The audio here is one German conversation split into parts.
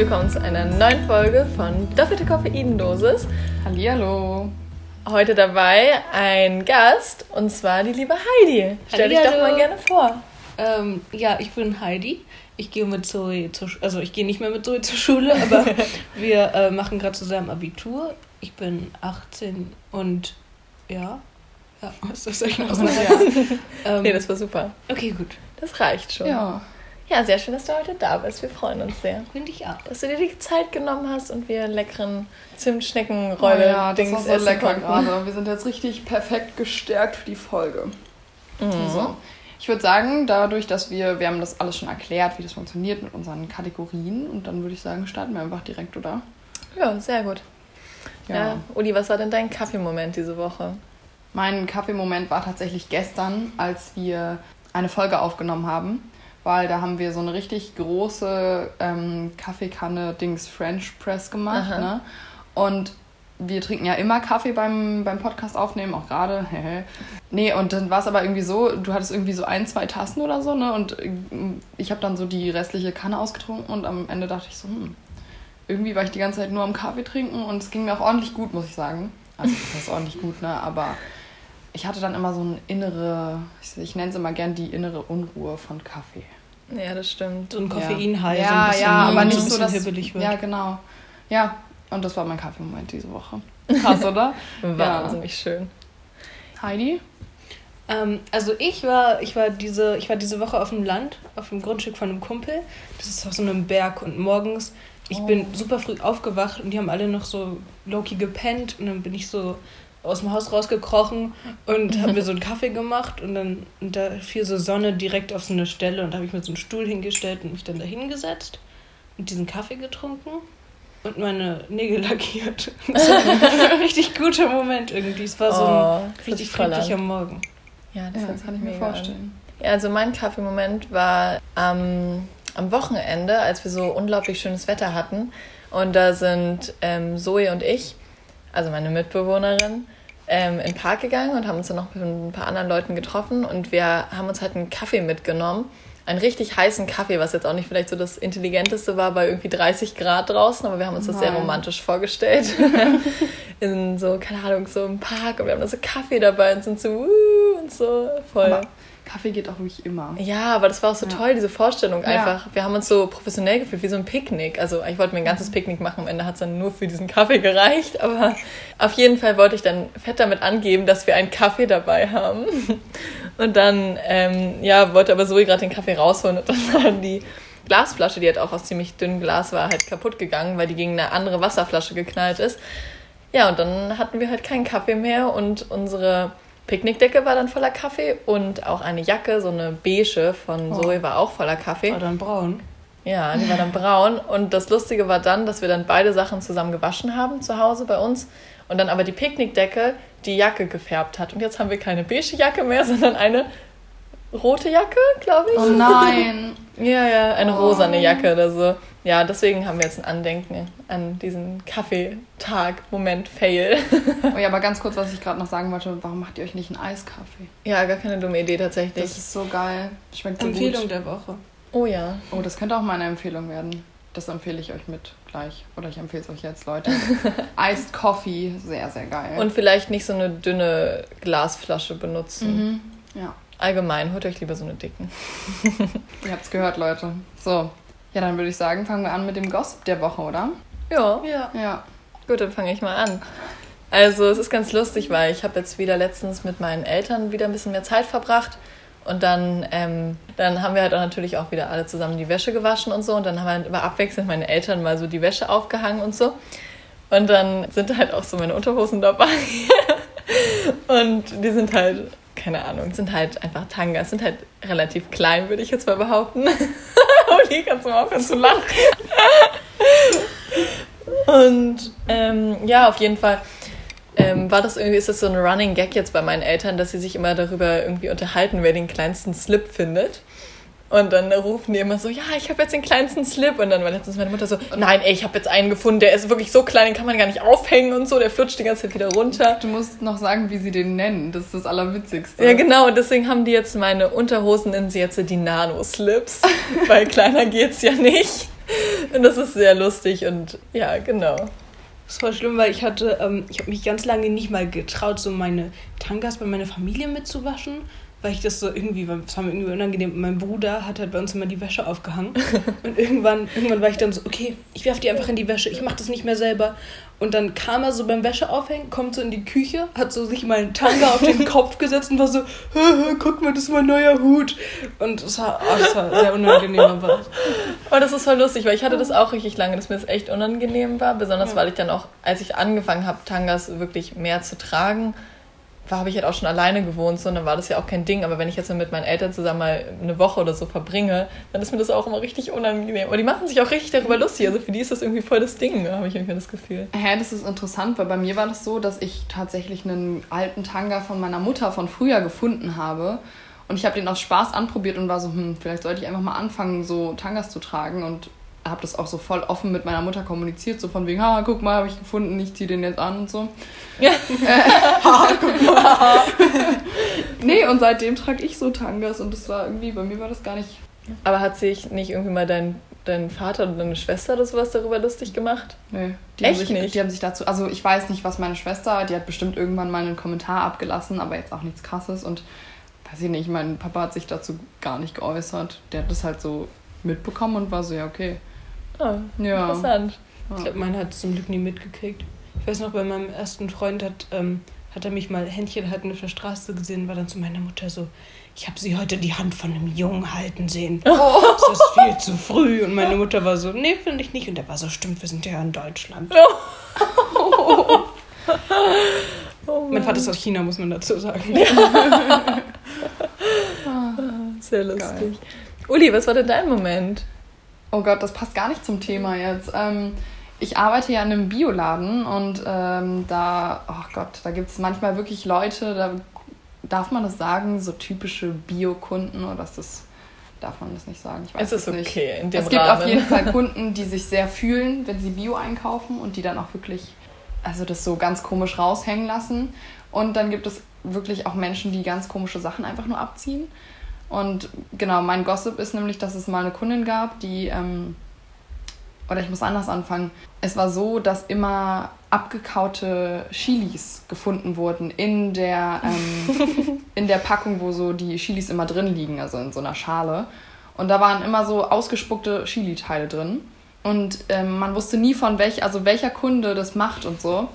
Willkommen zu einer neuen Folge von Doppelte Koffeindosis. Hallihallo. Heute dabei ein Gast und zwar die liebe Heidi. Stell dich doch mal gerne vor. Ähm, ja, ich bin Heidi. Ich gehe mit Zoe zur Sch also ich gehe nicht mehr mit Zoe zur Schule, aber wir äh, machen gerade zusammen Abitur. Ich bin 18 und ja. Ja, was soll ich noch sagen? ähm, nee, das war super. Okay, gut. Das reicht schon. Ja. Ja, sehr schön, dass du heute da bist. Wir freuen uns sehr. Finde ich auch. Dass du dir die Zeit genommen hast und wir leckeren Zimtschneckenrolle oh ja, Dings das war so lecker gerade. Wir sind jetzt richtig perfekt gestärkt für die Folge. Mhm. So. Ich würde sagen, dadurch, dass wir, wir haben das alles schon erklärt, wie das funktioniert mit unseren Kategorien und dann würde ich sagen, starten wir einfach direkt, oder? Ja, sehr gut. Ja. ja Uli, was war denn dein Kaffeemoment diese Woche? Mein Kaffeemoment war tatsächlich gestern, als wir eine Folge aufgenommen haben weil da haben wir so eine richtig große ähm, Kaffeekanne Dings French Press gemacht. Ne? Und wir trinken ja immer Kaffee beim, beim Podcast aufnehmen, auch gerade. nee, und dann war es aber irgendwie so, du hattest irgendwie so ein, zwei Tassen oder so, ne? Und äh, ich habe dann so die restliche Kanne ausgetrunken und am Ende dachte ich so, hm, irgendwie war ich die ganze Zeit nur am Kaffee trinken und es ging mir auch ordentlich gut, muss ich sagen. Also das ist ordentlich gut, ne? Aber ich hatte dann immer so eine innere, ich, ich nenne es immer gern die innere Unruhe von Kaffee. Ja, das stimmt. So ein Koffeinhigh, ja. so ein bisschen, ja, aber nicht so, dass hibbelig wird. Ja, genau. Ja, und das war mein Kaffeemoment diese Woche. Krass, oder? Wahnsinnig ja. schön. Heidi? Ähm, also ich war, ich war diese, ich war diese Woche auf dem Land, auf dem Grundstück von einem Kumpel. Das ist auf so einem Berg und morgens, ich oh. bin super früh aufgewacht und die haben alle noch so low-key gepennt und dann bin ich so aus dem Haus rausgekrochen und habe mir so einen Kaffee gemacht und dann und da fiel so Sonne direkt auf so eine Stelle und da habe ich mir so einen Stuhl hingestellt und mich dann da hingesetzt und diesen Kaffee getrunken und meine Nägel lackiert. Das war ein richtig guter Moment irgendwie. Es war so ein oh, richtig friedlicher Morgen. Ja, das ja, kann ich mir vorstellen. Ja, also mein Kaffeemoment war am, am Wochenende, als wir so unglaublich schönes Wetter hatten. Und da sind ähm, Zoe und ich also meine Mitbewohnerin, ähm, in den Park gegangen und haben uns dann noch mit ein paar anderen Leuten getroffen und wir haben uns halt einen Kaffee mitgenommen. Einen richtig heißen Kaffee, was jetzt auch nicht vielleicht so das Intelligenteste war, bei irgendwie 30 Grad draußen, aber wir haben uns das sehr romantisch vorgestellt. in so, keine Ahnung, so im Park und wir haben da so Kaffee dabei und sind so, uh, und so voll. Aber Kaffee geht auch wirklich immer. Ja, aber das war auch so ja. toll, diese Vorstellung einfach. Ja. Wir haben uns so professionell gefühlt, wie so ein Picknick. Also ich wollte mir ein ganzes mhm. Picknick machen, am Ende hat es dann nur für diesen Kaffee gereicht. Aber auf jeden Fall wollte ich dann fett damit angeben, dass wir einen Kaffee dabei haben. Und dann, ähm, ja, wollte aber Zoe gerade den Kaffee rausholen und dann war die Glasflasche, die halt auch aus ziemlich dünnem Glas war, halt kaputt gegangen, weil die gegen eine andere Wasserflasche geknallt ist. Ja, und dann hatten wir halt keinen Kaffee mehr und unsere Picknickdecke war dann voller Kaffee und auch eine Jacke, so eine beige von oh. Zoe war auch voller Kaffee. War dann braun. Ja, die war dann braun. Und das Lustige war dann, dass wir dann beide Sachen zusammen gewaschen haben zu Hause bei uns. Und dann aber die Picknickdecke die Jacke gefärbt hat. Und jetzt haben wir keine beige Jacke mehr, sondern eine rote Jacke, glaube ich. Oh nein. ja, ja, eine oh. rosane Jacke oder so. Ja, deswegen haben wir jetzt ein Andenken an diesen Kaffeetag, Moment, Fail. oh ja, aber ganz kurz, was ich gerade noch sagen wollte, warum macht ihr euch nicht einen Eiskaffee? Ja, gar keine dumme Idee tatsächlich. Das ist so geil. Schmeckt so Empfehlung gut. der Woche. Oh ja. Oh, das könnte auch meine Empfehlung werden. Das empfehle ich euch mit gleich. Oder ich empfehle es euch jetzt, Leute. Iced Coffee, sehr, sehr geil. Und vielleicht nicht so eine dünne Glasflasche benutzen. Mhm. Ja. Allgemein, holt euch lieber so eine dicken. Ihr habt es gehört, Leute. So, ja, dann würde ich sagen, fangen wir an mit dem Gossip der Woche, oder? Ja. Ja. ja. Gut, dann fange ich mal an. Also, es ist ganz lustig, weil ich habe jetzt wieder letztens mit meinen Eltern wieder ein bisschen mehr Zeit verbracht. Und dann, ähm, dann haben wir halt auch natürlich auch wieder alle zusammen die Wäsche gewaschen und so. Und dann haben halt immer abwechselnd meine Eltern mal so die Wäsche aufgehangen und so. Und dann sind halt auch so meine Unterhosen dabei. und die sind halt keine Ahnung, sind halt einfach Tangas, sind halt relativ klein, würde ich jetzt mal behaupten. Oli, kannst du mal aufhören zu lachen? Und ähm, ja, auf jeden Fall ähm, war das irgendwie, ist das so ein Running Gag jetzt bei meinen Eltern, dass sie sich immer darüber irgendwie unterhalten, wer den kleinsten Slip findet. Und dann rufen die immer so, ja, ich habe jetzt den kleinsten Slip. Und dann war letztens meine Mutter so, nein, ey, ich habe jetzt einen gefunden, der ist wirklich so klein, den kann man gar nicht aufhängen und so, der flutscht die ganze Zeit wieder runter. Du musst noch sagen, wie sie den nennen, das ist das Allerwitzigste. Ja, genau, und deswegen haben die jetzt meine Unterhosen, nennen sie jetzt die Nano-Slips, weil kleiner geht's ja nicht. Und das ist sehr lustig und ja, genau. Das voll schlimm, weil ich hatte, ähm, ich habe mich ganz lange nicht mal getraut, so meine Tangas bei meiner Familie mitzuwaschen, weil ich das so irgendwie, das war mir irgendwie unangenehm. Mein Bruder hat halt bei uns immer die Wäsche aufgehangen. Und irgendwann, irgendwann war ich dann so, okay, ich werfe die einfach in die Wäsche, ich mache das nicht mehr selber. Und dann kam er so beim Wäscheaufhängen, kommt so in die Küche, hat so sich mal einen Tanga auf den Kopf gesetzt und war so, guck mal, das ist mein neuer Hut. Und es war, oh, das war sehr unangenehm. Aber oh, das ist voll lustig, weil ich hatte das auch richtig lange, dass mir das echt unangenehm war. Besonders, ja. weil ich dann auch, als ich angefangen habe, Tangas wirklich mehr zu tragen, habe ich halt auch schon alleine gewohnt, so, und dann war das ja auch kein Ding. Aber wenn ich jetzt mit meinen Eltern zusammen mal eine Woche oder so verbringe, dann ist mir das auch immer richtig unangenehm. Und die machen sich auch richtig darüber lustig. Also für die ist das irgendwie voll das Ding, habe ich irgendwie das Gefühl. Hä, das ist interessant, weil bei mir war das so, dass ich tatsächlich einen alten Tanga von meiner Mutter von früher gefunden habe. Und ich habe den aus Spaß anprobiert und war so, hm, vielleicht sollte ich einfach mal anfangen, so Tangas zu tragen. Und habe das auch so voll offen mit meiner Mutter kommuniziert, so von wegen, ha, guck mal, habe ich gefunden, ich ziehe den jetzt an und so. Ja. Äh, ha, guck mal. nee, und seitdem trage ich so Tangas und das war irgendwie, bei mir war das gar nicht. Aber hat sich nicht irgendwie mal dein, dein Vater oder deine Schwester oder sowas darüber lustig gemacht? Nee. Die Echt sich, nicht? Die haben sich dazu, also ich weiß nicht, was meine Schwester, die hat bestimmt irgendwann mal einen Kommentar abgelassen, aber jetzt auch nichts krasses und weiß ich nicht, mein Papa hat sich dazu gar nicht geäußert. Der hat das halt so mitbekommen und war so, ja, okay. Ah, ja. interessant. Ich glaube, mein hat zum Glück nie mitgekriegt. Ich weiß noch, bei meinem ersten Freund hat, ähm, hat er mich mal Händchen halten auf der Straße gesehen, war dann zu meiner Mutter so, ich habe sie heute die Hand von einem Jungen halten sehen. Oh. Das ist viel zu früh. Und meine Mutter war so, nee, finde ich nicht. Und er war so, stimmt, wir sind ja in Deutschland. Oh. oh mein Vater ist aus China, muss man dazu sagen. Ja. Sehr lustig. Geil. Uli, was war denn dein Moment? Oh Gott, das passt gar nicht zum Thema jetzt. Ähm, ich arbeite ja in einem Bioladen und ähm, da, oh Gott, da gibt es manchmal wirklich Leute, da darf man das sagen, so typische Bio-Kunden oder ist das, darf man das nicht sagen? Ich weiß es ist es nicht. okay in dem Es gibt Rahmen. auf jeden Fall Kunden, die sich sehr fühlen, wenn sie Bio einkaufen und die dann auch wirklich, also das so ganz komisch raushängen lassen. Und dann gibt es wirklich auch Menschen, die ganz komische Sachen einfach nur abziehen. Und genau, mein Gossip ist nämlich, dass es mal eine Kundin gab, die, ähm, oder ich muss anders anfangen. Es war so, dass immer abgekaute Chilis gefunden wurden in der, ähm, in der Packung, wo so die Chilis immer drin liegen, also in so einer Schale. Und da waren immer so ausgespuckte Chili-Teile drin. Und ähm, man wusste nie von welch, also welcher Kunde das macht und so.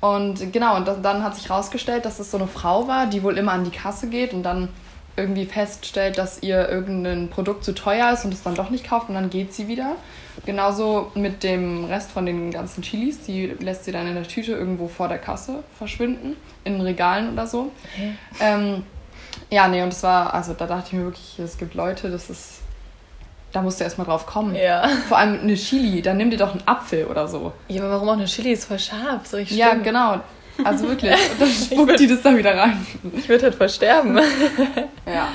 Und genau, und dann hat sich herausgestellt, dass es so eine Frau war, die wohl immer an die Kasse geht und dann irgendwie feststellt, dass ihr irgendein Produkt zu teuer ist und es dann doch nicht kauft und dann geht sie wieder. Genauso mit dem Rest von den ganzen Chilis, die lässt sie dann in der Tüte irgendwo vor der Kasse verschwinden, in Regalen oder so. Okay. Ähm, ja, nee, und das war, also da dachte ich mir wirklich, es gibt Leute, das ist, da musst du erstmal drauf kommen. Ja. Vor allem eine Chili, dann nimm dir doch einen Apfel oder so. Ja, aber warum auch eine Chili ist voll scharf, so richtig Ja, genau. Also wirklich. Und dann spuckt würd, die das da wieder rein. Ich würde halt voll sterben. ja.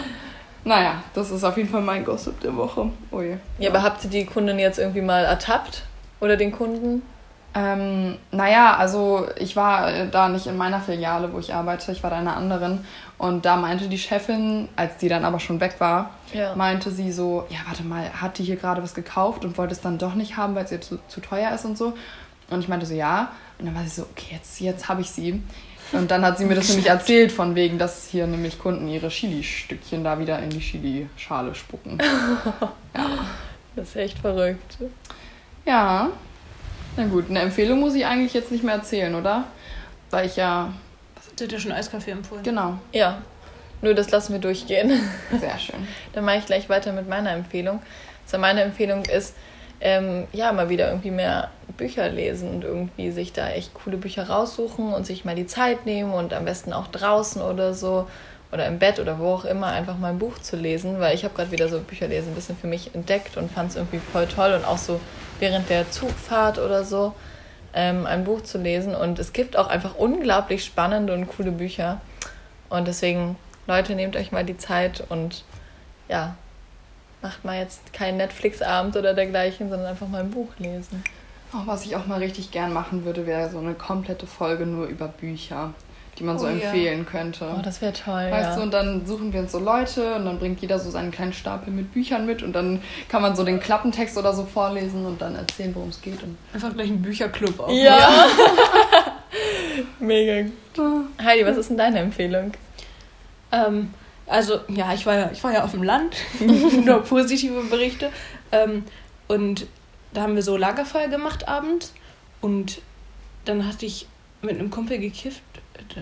Naja, das ist auf jeden Fall mein Gossip der Woche. Oh je. Ja, aber habt ihr die Kundin jetzt irgendwie mal ertappt? Oder den Kunden? Ähm, naja, also ich war äh, da nicht in meiner Filiale, wo ich arbeite, ich war da in einer anderen. Und da meinte die Chefin, als die dann aber schon weg war, ja. meinte sie so, ja, warte mal, hat die hier gerade was gekauft und wollte es dann doch nicht haben, weil es ihr zu, zu teuer ist und so. Und ich meinte so, ja. Und dann war sie so, okay, jetzt, jetzt habe ich sie. Und dann hat sie mir das nämlich erzählt, von wegen, dass hier nämlich Kunden ihre Chili-Stückchen da wieder in die Chili-Schale spucken. ja. Das ist echt verrückt. Ja. Na gut, eine Empfehlung muss ich eigentlich jetzt nicht mehr erzählen, oder? Weil ich ja. Was hat dir schon Eiskaffee empfohlen? Genau. Ja. Nur das lassen wir durchgehen. Sehr schön. Dann mache ich gleich weiter mit meiner Empfehlung. Also meine Empfehlung ist, ähm, ja, mal wieder irgendwie mehr Bücher lesen und irgendwie sich da echt coole Bücher raussuchen und sich mal die Zeit nehmen und am besten auch draußen oder so oder im Bett oder wo auch immer einfach mal ein Buch zu lesen, weil ich habe gerade wieder so Bücherlesen ein bisschen für mich entdeckt und fand es irgendwie voll toll und auch so während der Zugfahrt oder so ähm, ein Buch zu lesen. Und es gibt auch einfach unglaublich spannende und coole Bücher. Und deswegen Leute nehmt euch mal die Zeit und ja macht mal jetzt keinen Netflix-Abend oder dergleichen, sondern einfach mal ein Buch lesen. Oh, was ich auch mal richtig gern machen würde, wäre so eine komplette Folge nur über Bücher. die man so Oh, empfehlen könnte. Oh, das wäre toll. Weißt ja. du, und dann suchen wir uns so Leute und dann bringt jeder so seinen kleinen Stapel mit Büchern mit und dann kann man so den Klappentext oder so vorlesen und dann erzählen, worum es geht. Und Einfach gleich einen Bücherclub auf. Ja. Mega. Heidi, was ist denn deine Empfehlung? Ähm, also, ja, ich war ja, ich war ja auf dem Land, nur positive Berichte. Ähm, und da haben wir so Lagerfeuer gemacht abends. Und dann hatte ich mit einem Kumpel gekifft.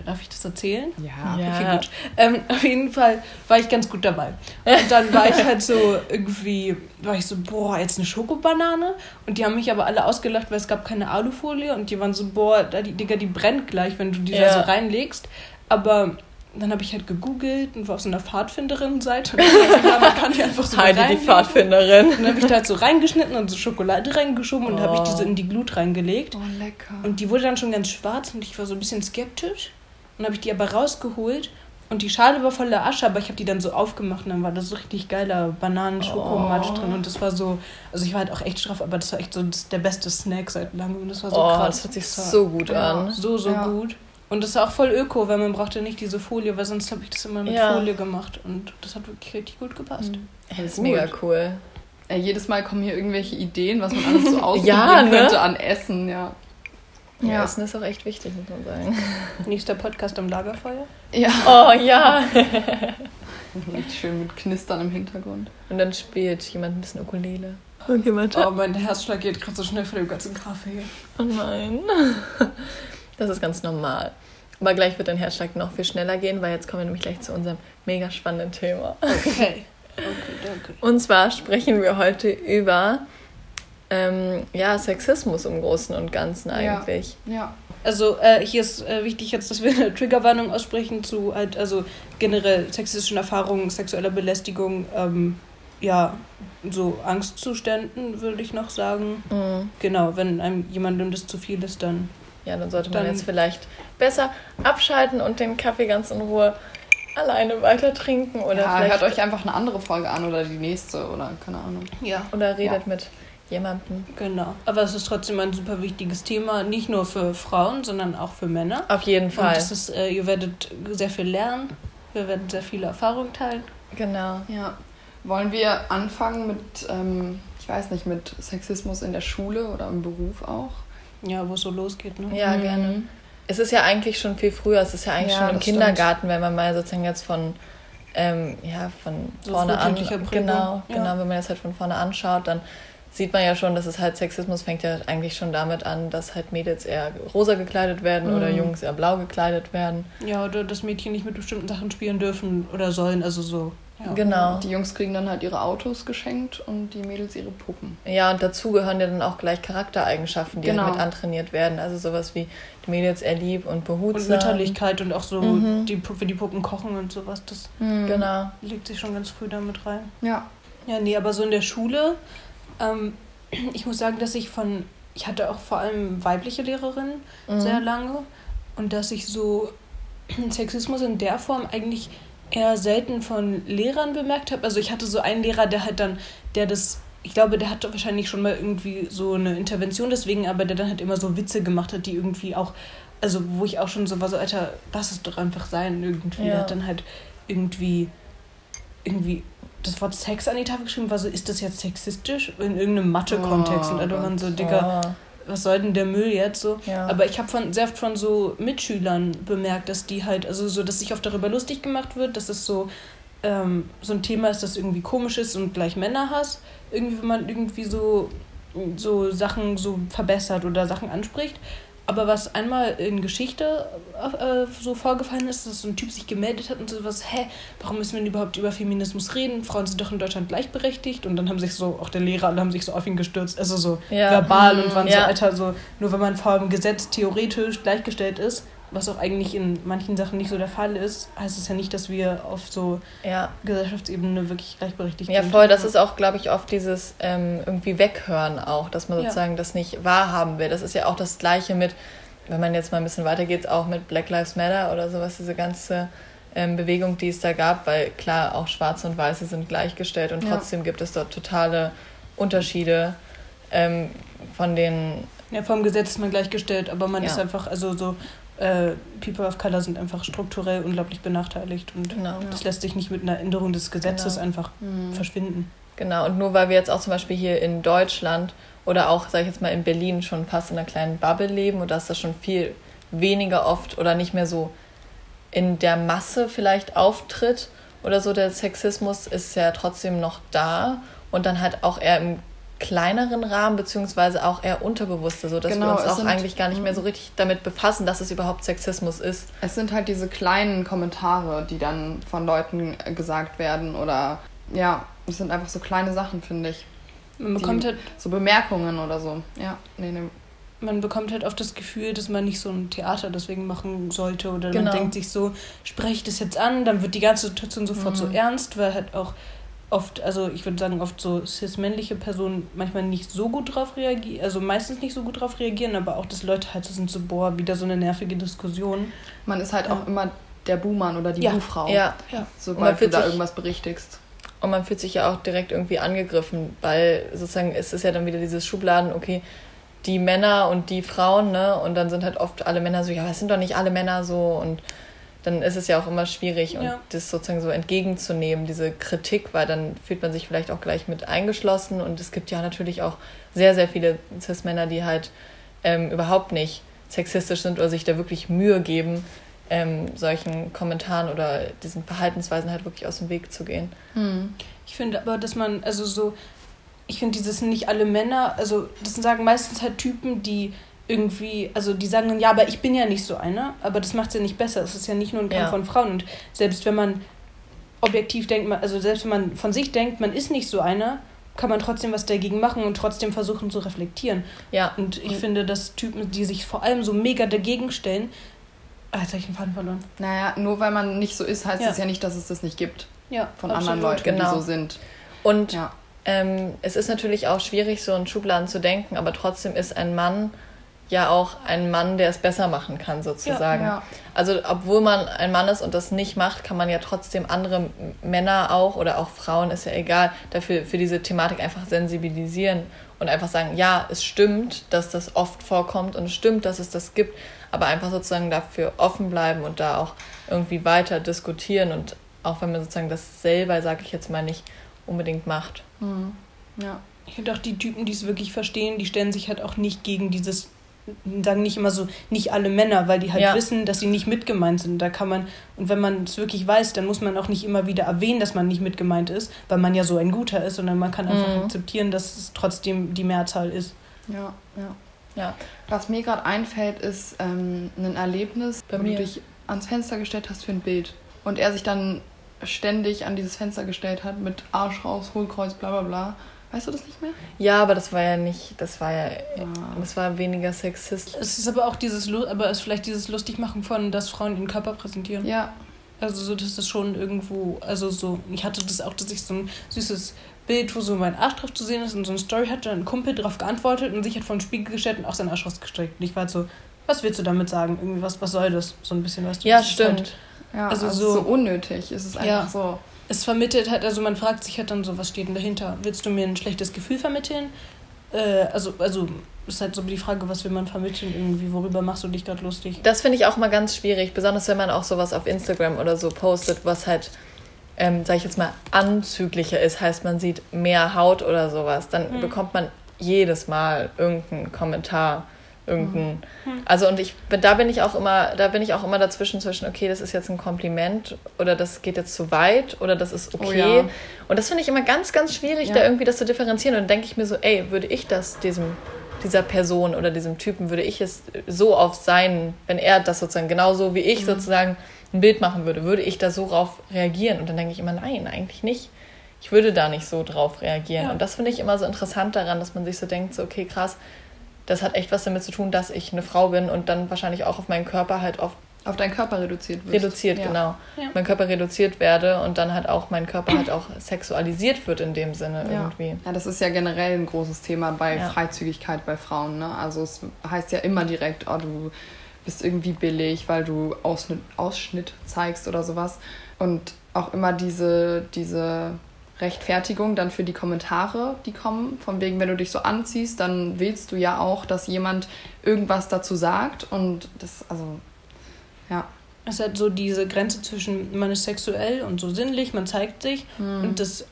Darf ich das erzählen? ja. Ja. Okay, gut. Ähm, auf jeden Fall war ich ganz gut dabei. Und dann war ich halt so irgendwie, war ich so, boah, jetzt eine Schokobanane. Und die haben mich aber alle ausgelacht, weil es gab keine Alufolie. Und die waren so, boah, da die, Digga, die brennt gleich, wenn du die da Ja. so reinlegst. Aber dann habe ich halt gegoogelt und war auf so einer Pfadfinderin-Seite. Ja, man kann die einfach so Heidi, die. Pfadfinderin. Und dann habe ich da halt so reingeschnitten und so Schokolade reingeschoben und habe ich die so Oh. in die Glut reingelegt. Oh, lecker. Und die wurde dann schon ganz schwarz und ich war so ein bisschen skeptisch. Und habe ich die aber rausgeholt und die Schale war voller Asche, aber ich habe die dann so aufgemacht und dann war da so richtig geiler Bananen-Schokomatsch Oh. drin. Und das war so, also ich war halt auch echt straff, aber das war echt so das, der beste Snack seit langem. Und das war so Oh, krass. das hört sich so gut an. So, so Ja. gut. Und das war auch voll öko, weil man brauchte nicht diese Folie, weil sonst habe ich das immer mit Ja. Folie gemacht. Und das hat wirklich richtig gut gepasst. Das ist Gut. mega cool. Ey, jedes Mal kommen hier irgendwelche Ideen, was man alles so ausprobieren Ja, ne? könnte an Essen, ja. Ja. Ja. Essen ist auch echt wichtig, muss man sagen. Nächster Podcast am Lagerfeuer. Ja. Oh ja. Richtig schön mit Knistern im Hintergrund. Und dann spielt jemand ein bisschen Ukulele. Okay, warte. Oh, mein Herzschlag geht gerade so schnell von dem ganzen Kaffee. Oh nein. Das ist ganz normal. Aber gleich wird dein Herzschlag noch viel schneller gehen, weil jetzt kommen wir nämlich gleich zu unserem mega spannenden Thema. Okay. Okay, danke. Und zwar sprechen wir heute über ähm, ja, Sexismus im Großen und Ganzen eigentlich. Ja. Also äh, hier ist äh, wichtig jetzt, dass wir eine Triggerwarnung aussprechen zu halt, also generell sexistischen Erfahrungen, sexueller Belästigung, ähm, ja, so Angstzuständen, würde ich noch sagen. Mhm. Genau, wenn einem jemandem das zu viel ist, dann. Ja, dann sollte man Dann- jetzt vielleicht besser abschalten und den Kaffee ganz in Ruhe alleine weiter trinken oder ja, vielleicht hört euch einfach eine andere Folge an oder die nächste oder keine Ahnung. Ja. oder redet mit jemandem. Genau. Aber es ist trotzdem ein super wichtiges Thema, nicht nur für Frauen, sondern auch für Männer. Auf jeden Und Fall. das ist, äh, ihr werdet sehr viel lernen. Wir werden sehr viele Erfahrungen teilen. Genau. Ja. Wollen wir anfangen mit, ähm, ich weiß nicht, mit Sexismus in der Schule oder im Beruf auch? Ja, wo es so losgeht, ne? Ja, Mhm. gerne. Es ist ja eigentlich schon viel früher, es ist ja eigentlich Ja, schon im Kindergarten, wenn man mal sozusagen jetzt von, ähm, ja, von So vorne an, genau, ja. genau, wenn man das halt von vorne anschaut, dann sieht man ja schon, dass es halt Sexismus fängt ja eigentlich schon damit an, dass halt Mädels eher rosa gekleidet werden oder Mhm. Jungs eher blau gekleidet werden. Ja, oder dass Mädchen nicht mit bestimmten Sachen spielen dürfen oder sollen, also so. Ja. Genau. Die Jungs kriegen dann halt ihre Autos geschenkt und die Mädels ihre Puppen. Ja, und dazu gehören ja dann auch gleich Charaktereigenschaften, die Genau. halt mit antrainiert werden. Also sowas wie die Mädels eher lieb und behutsam. Und Mütterlichkeit und auch so Mhm. die, für die Puppen kochen und sowas, das Genau. legt sich schon ganz früh damit rein. Ja. Ja, nee, aber so in der Schule, ähm, ich muss sagen, dass ich von, ich hatte auch vor allem weibliche Lehrerinnen Mhm. sehr lange und dass ich so Sexismus in der Form eigentlich eher selten von Lehrern bemerkt habe. Also ich hatte so einen Lehrer, der halt dann, der das, ich glaube, der hatte wahrscheinlich schon mal irgendwie so eine Intervention deswegen, aber der dann halt immer so Witze gemacht hat, die irgendwie auch, also wo ich auch schon so war, so Alter, lass es doch einfach sein irgendwie. Ja. Der hat dann halt irgendwie, irgendwie das Wort Sex an die Tafel geschrieben, war so, ist das jetzt sexistisch? In irgendeinem Mathe-Kontext. Oh und dann waren so, Digga, Oh, was soll denn der Müll jetzt so? ja. Aber ich habe von sehr oft von so Mitschülern bemerkt, dass die halt, also so, dass sich oft darüber lustig gemacht wird, dass es so, ähm, so ein Thema ist, das irgendwie komisch ist und gleich Männerhass. Irgendwie, wenn man irgendwie so, so Sachen so verbessert oder Sachen anspricht. Aber was einmal in Geschichte äh, so vorgefallen ist, dass so ein Typ sich gemeldet hat und so was, hä, warum müssen wir denn überhaupt über Feminismus reden? Frauen sind doch in Deutschland gleichberechtigt. Und dann haben sich so, auch der Lehrer, alle haben sich so auf ihn gestürzt, also so Ja. verbal und waren so, Ja. Alter, so, nur wenn man vor dem Gesetz theoretisch gleichgestellt ist, was auch eigentlich in manchen Sachen nicht so der Fall ist, heißt es ja nicht, dass wir auf so ja. Gesellschaftsebene wirklich gleichberechtigt Ja, sind. voll. Das ist auch, glaube ich, oft dieses ähm, irgendwie Weghören auch, dass man Ja. sozusagen das nicht wahrhaben will. Das ist ja auch das Gleiche mit, wenn man jetzt mal ein bisschen weitergeht, auch mit Black Lives Matter oder sowas, diese ganze ähm, Bewegung, die es da gab, weil klar, auch Schwarze und Weiße sind gleichgestellt und Ja. trotzdem gibt es dort totale Unterschiede ähm, von den Ja, vom Gesetz ist man gleichgestellt, aber man Ja. ist einfach, also so, äh, People of Color sind einfach strukturell unglaublich benachteiligt und Genau. das lässt sich nicht mit einer Änderung des Gesetzes Genau. einfach Mhm. verschwinden. Genau, und nur weil wir jetzt auch zum Beispiel hier in Deutschland oder auch, sag ich jetzt mal, in Berlin schon fast in einer kleinen Bubble leben und dass das schon viel weniger oft oder nicht mehr so in der Masse vielleicht auftritt oder so, der Sexismus ist ja trotzdem noch da und dann halt auch eher im kleineren Rahmen, beziehungsweise auch eher unterbewusster, so dass Genau, wir uns auch sind- eigentlich gar nicht mehr so richtig damit befassen, dass es überhaupt Sexismus ist. Es sind halt diese kleinen Kommentare, die dann von Leuten äh, gesagt werden oder ja, es sind einfach so kleine Sachen, finde ich. Man bekommt die, halt so Bemerkungen oder so. Ja, nee, nee. man bekommt halt oft das Gefühl, dass man nicht so ein Theater deswegen machen sollte oder Genau. man denkt sich so, spreche ich das jetzt an, dann wird die ganze Situation sofort so Mhm. ernst, weil halt auch oft, also ich würde sagen, oft so cis-männliche Personen manchmal nicht so gut drauf reagieren, also meistens nicht so gut drauf reagieren, aber auch, dass Leute halt so sind so, boah, wieder so eine nervige Diskussion. Man ist halt Ja. auch immer der Buhmann oder die Ja. Buhfrau, Ja, Ja. Sobald du fühlt da sich- irgendwas berichtigst. Und man fühlt sich ja auch direkt irgendwie angegriffen, weil sozusagen es ist ja dann wieder dieses Schubladen, okay, die Männer und die Frauen, ne? Und dann sind halt oft alle Männer so, ja, es sind doch nicht alle Männer so und dann ist es ja auch immer schwierig und Ja. das sozusagen so entgegenzunehmen, diese Kritik, weil dann fühlt man sich vielleicht auch gleich mit eingeschlossen und es gibt ja natürlich auch sehr, sehr viele Cis-Männer, die halt ähm, überhaupt nicht sexistisch sind oder sich da wirklich Mühe geben, ähm, solchen Kommentaren oder diesen Verhaltensweisen halt wirklich aus dem Weg zu gehen. Hm. Ich finde aber, dass man, also so, ich finde dieses nicht alle Männer, also das sagen meistens halt Typen, die irgendwie, also die sagen dann, ja, aber ich bin ja nicht so einer, aber das macht es ja nicht besser. Es ist ja nicht nur ein Kampf Ja. von Frauen. Und selbst wenn man objektiv denkt, also selbst wenn man von sich denkt, man ist nicht so einer, kann man trotzdem was dagegen machen und trotzdem versuchen zu reflektieren. Ja, Und ich Mhm. finde, dass Typen, die sich vor allem so mega dagegen stellen, ah, jetzt habe ich den Faden verloren. Naja, nur weil man nicht so ist, heißt Ja. es ja nicht, dass es das nicht gibt. Ja, Von absolut. anderen Leuten, genau. die so sind. Und Ja. ähm, es ist natürlich auch schwierig, so in Schubladen zu denken, aber trotzdem ist ein Mann ja auch ein Mann, der es besser machen kann, sozusagen. Ja. Also, obwohl man ein Mann ist und das nicht macht, kann man ja trotzdem andere Männer auch oder auch Frauen, ist ja egal, dafür für diese Thematik einfach sensibilisieren und einfach sagen, ja, es stimmt, dass das oft vorkommt und es stimmt, dass es das gibt, aber einfach sozusagen dafür offen bleiben und da auch irgendwie weiter diskutieren und auch wenn man sozusagen das selber, sage ich jetzt mal, nicht unbedingt macht. Hm. Ja. Ich finde auch die Typen, die es wirklich verstehen, die stellen sich halt auch nicht gegen dieses, sagen nicht immer so, nicht alle Männer, weil die halt Ja. wissen, dass sie nicht mitgemeint sind. Da kann man, und wenn man es wirklich weiß, dann muss man auch nicht immer wieder erwähnen, dass man nicht mitgemeint ist, weil man ja so ein Guter ist, sondern man kann einfach Mhm. akzeptieren, dass es trotzdem die Mehrzahl ist. Ja, ja. Ja. Was mir gerade einfällt, ist ähm, ein Erlebnis, Bei wo mir. du dich ans Fenster gestellt hast für ein Bild. Und er sich dann ständig an dieses Fenster gestellt hat mit Arsch raus, Hohlkreuz, bla bla bla. Weißt du das nicht mehr? Ja, aber das war ja nicht, das war ja, Ah. das war weniger sexistisch. Es ist aber auch dieses, Lu- aber es ist vielleicht dieses Lustigmachen von, dass Frauen ihren Körper präsentieren. Ja, Also so, das ist schon irgendwo, also so, ich hatte das auch, dass ich so ein süßes Bild, wo so mein Arsch drauf zu sehen ist und so eine Story hatte, ein Kumpel drauf geantwortet und sich hat vor den Spiegel gestellt und auch seinen Arsch rausgestreckt. Und ich war halt so, was willst du damit sagen? Irgendwie, was, was soll das? So ein bisschen, weißt du? Ja, stimmt. Halt, ja Also also, so- so, unnötig. Es ist einfach Ja. so. Es vermittelt halt, also man fragt sich halt dann so, was steht denn dahinter? Willst du mir ein schlechtes Gefühl vermitteln? Äh, also, also ist halt so die Frage, was will man vermitteln irgendwie, worüber machst du dich gerade lustig? Das finde ich auch mal ganz schwierig, besonders wenn man auch sowas auf Instagram oder so postet, was halt, ähm, sag ich jetzt mal, anzüglicher ist, heißt man sieht mehr Haut oder sowas, dann Mhm. bekommt man jedes Mal irgendeinen Kommentar, irgendeinen. Also und ich da bin ich auch immer, da bin ich auch immer dazwischen zwischen, okay, das ist jetzt ein Kompliment oder das geht jetzt zu weit oder das ist Oh okay. ja. Und das finde ich immer ganz, ganz schwierig, Ja. da irgendwie das zu differenzieren. Und dann denke ich mir so, ey, würde ich das diesem dieser Person oder diesem Typen, würde ich es so auf sein, wenn er das sozusagen genauso wie Mhm. ich sozusagen ein Bild machen würde, würde ich da so drauf reagieren? Und dann denke ich immer, nein, eigentlich nicht. Ich würde da nicht so drauf reagieren. Ja. Und das finde ich immer so interessant daran, dass man sich so denkt, so, okay, krass, das hat echt was damit zu tun, dass ich eine Frau bin und dann wahrscheinlich auch auf meinen Körper halt oft Auf deinen Körper reduziert wird. reduziert, ja. genau. Ja. Mein Körper reduziert werde und dann halt auch mein Körper halt auch sexualisiert wird in dem Sinne Ja. irgendwie. ja, das ist ja generell ein großes Thema bei Ja. Freizügigkeit bei Frauen. Ne? Also es heißt ja immer direkt, oh, du bist irgendwie billig, weil du Ausschnitt, Ausschnitt zeigst oder sowas. Und auch immer diese, diese Rechtfertigung dann für die Kommentare, die kommen. Von wegen, wenn du dich so anziehst, dann willst du ja auch, dass jemand irgendwas dazu sagt. Und das, also Ja. Es ist halt so diese Grenze zwischen, man ist sexuell und so sinnlich, man zeigt sich. Mhm. Und das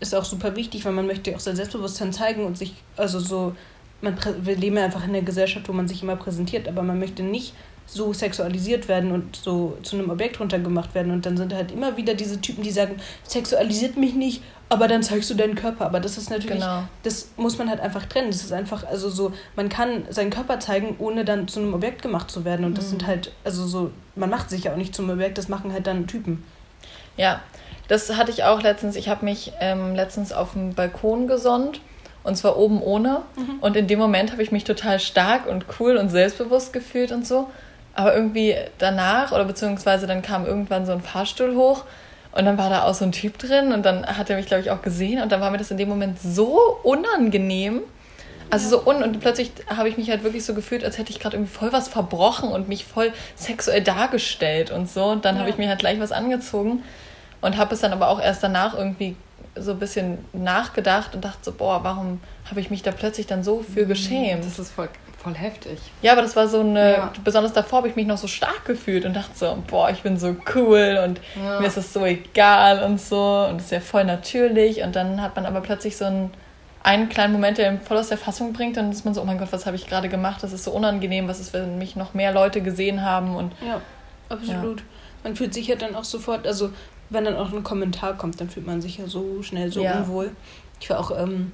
ist auch super wichtig, weil man möchte auch sein Selbstbewusstsein zeigen und sich, also so, man, wir leben ja einfach in einer Gesellschaft, wo man sich immer präsentiert, aber man möchte nicht so sexualisiert werden und so zu einem Objekt runtergemacht werden. Und dann sind halt immer wieder diese Typen, die sagen, sexualisiert mich nicht, aber dann zeigst du deinen Körper. Aber das ist natürlich, genau. das muss man halt einfach trennen. Das ist einfach, also so, man kann seinen Körper zeigen, ohne dann zu einem Objekt gemacht zu werden. Und das mhm. sind halt, also so, man macht sich ja auch nicht zum Objekt, das machen halt dann Typen. Ja, das hatte ich auch letztens. Ich habe mich ähm, letztens auf dem Balkon gesonnt. Und zwar oben ohne. Mhm. Und in dem Moment habe ich mich total stark und cool und selbstbewusst gefühlt und so. Aber irgendwie danach, oder beziehungsweise dann kam irgendwann so ein Fahrstuhl hoch und dann war da auch so ein Typ drin und dann hat er mich, glaube ich, auch gesehen und dann war mir das in dem Moment so unangenehm. Also so un und plötzlich habe ich mich halt wirklich so gefühlt, als hätte ich gerade irgendwie voll was verbrochen und mich voll sexuell dargestellt und so. Und dann ja. habe ich mir halt gleich was angezogen und habe es dann aber auch erst danach irgendwie so ein bisschen nachgedacht und dachte so, boah, warum habe ich mich da plötzlich dann so für mhm. geschämt? Das ist voll voll heftig. Ja, aber das war so eine, ja. besonders davor habe ich mich noch so stark gefühlt und dachte so, boah, ich bin so cool und ja. mir ist es so egal und so und es ist ja voll natürlich und dann hat man aber plötzlich so einen, einen kleinen Moment, der ihn voll aus der Fassung bringt und dann ist man so, oh mein Gott, was habe ich gerade gemacht? Das ist so unangenehm, was ist, wenn mich noch mehr Leute gesehen haben und... Ja, absolut. Ja. Man fühlt sich ja dann auch sofort, also wenn dann auch ein Kommentar kommt, dann fühlt man sich ja so schnell so unwohl. Ich war auch... Ähm,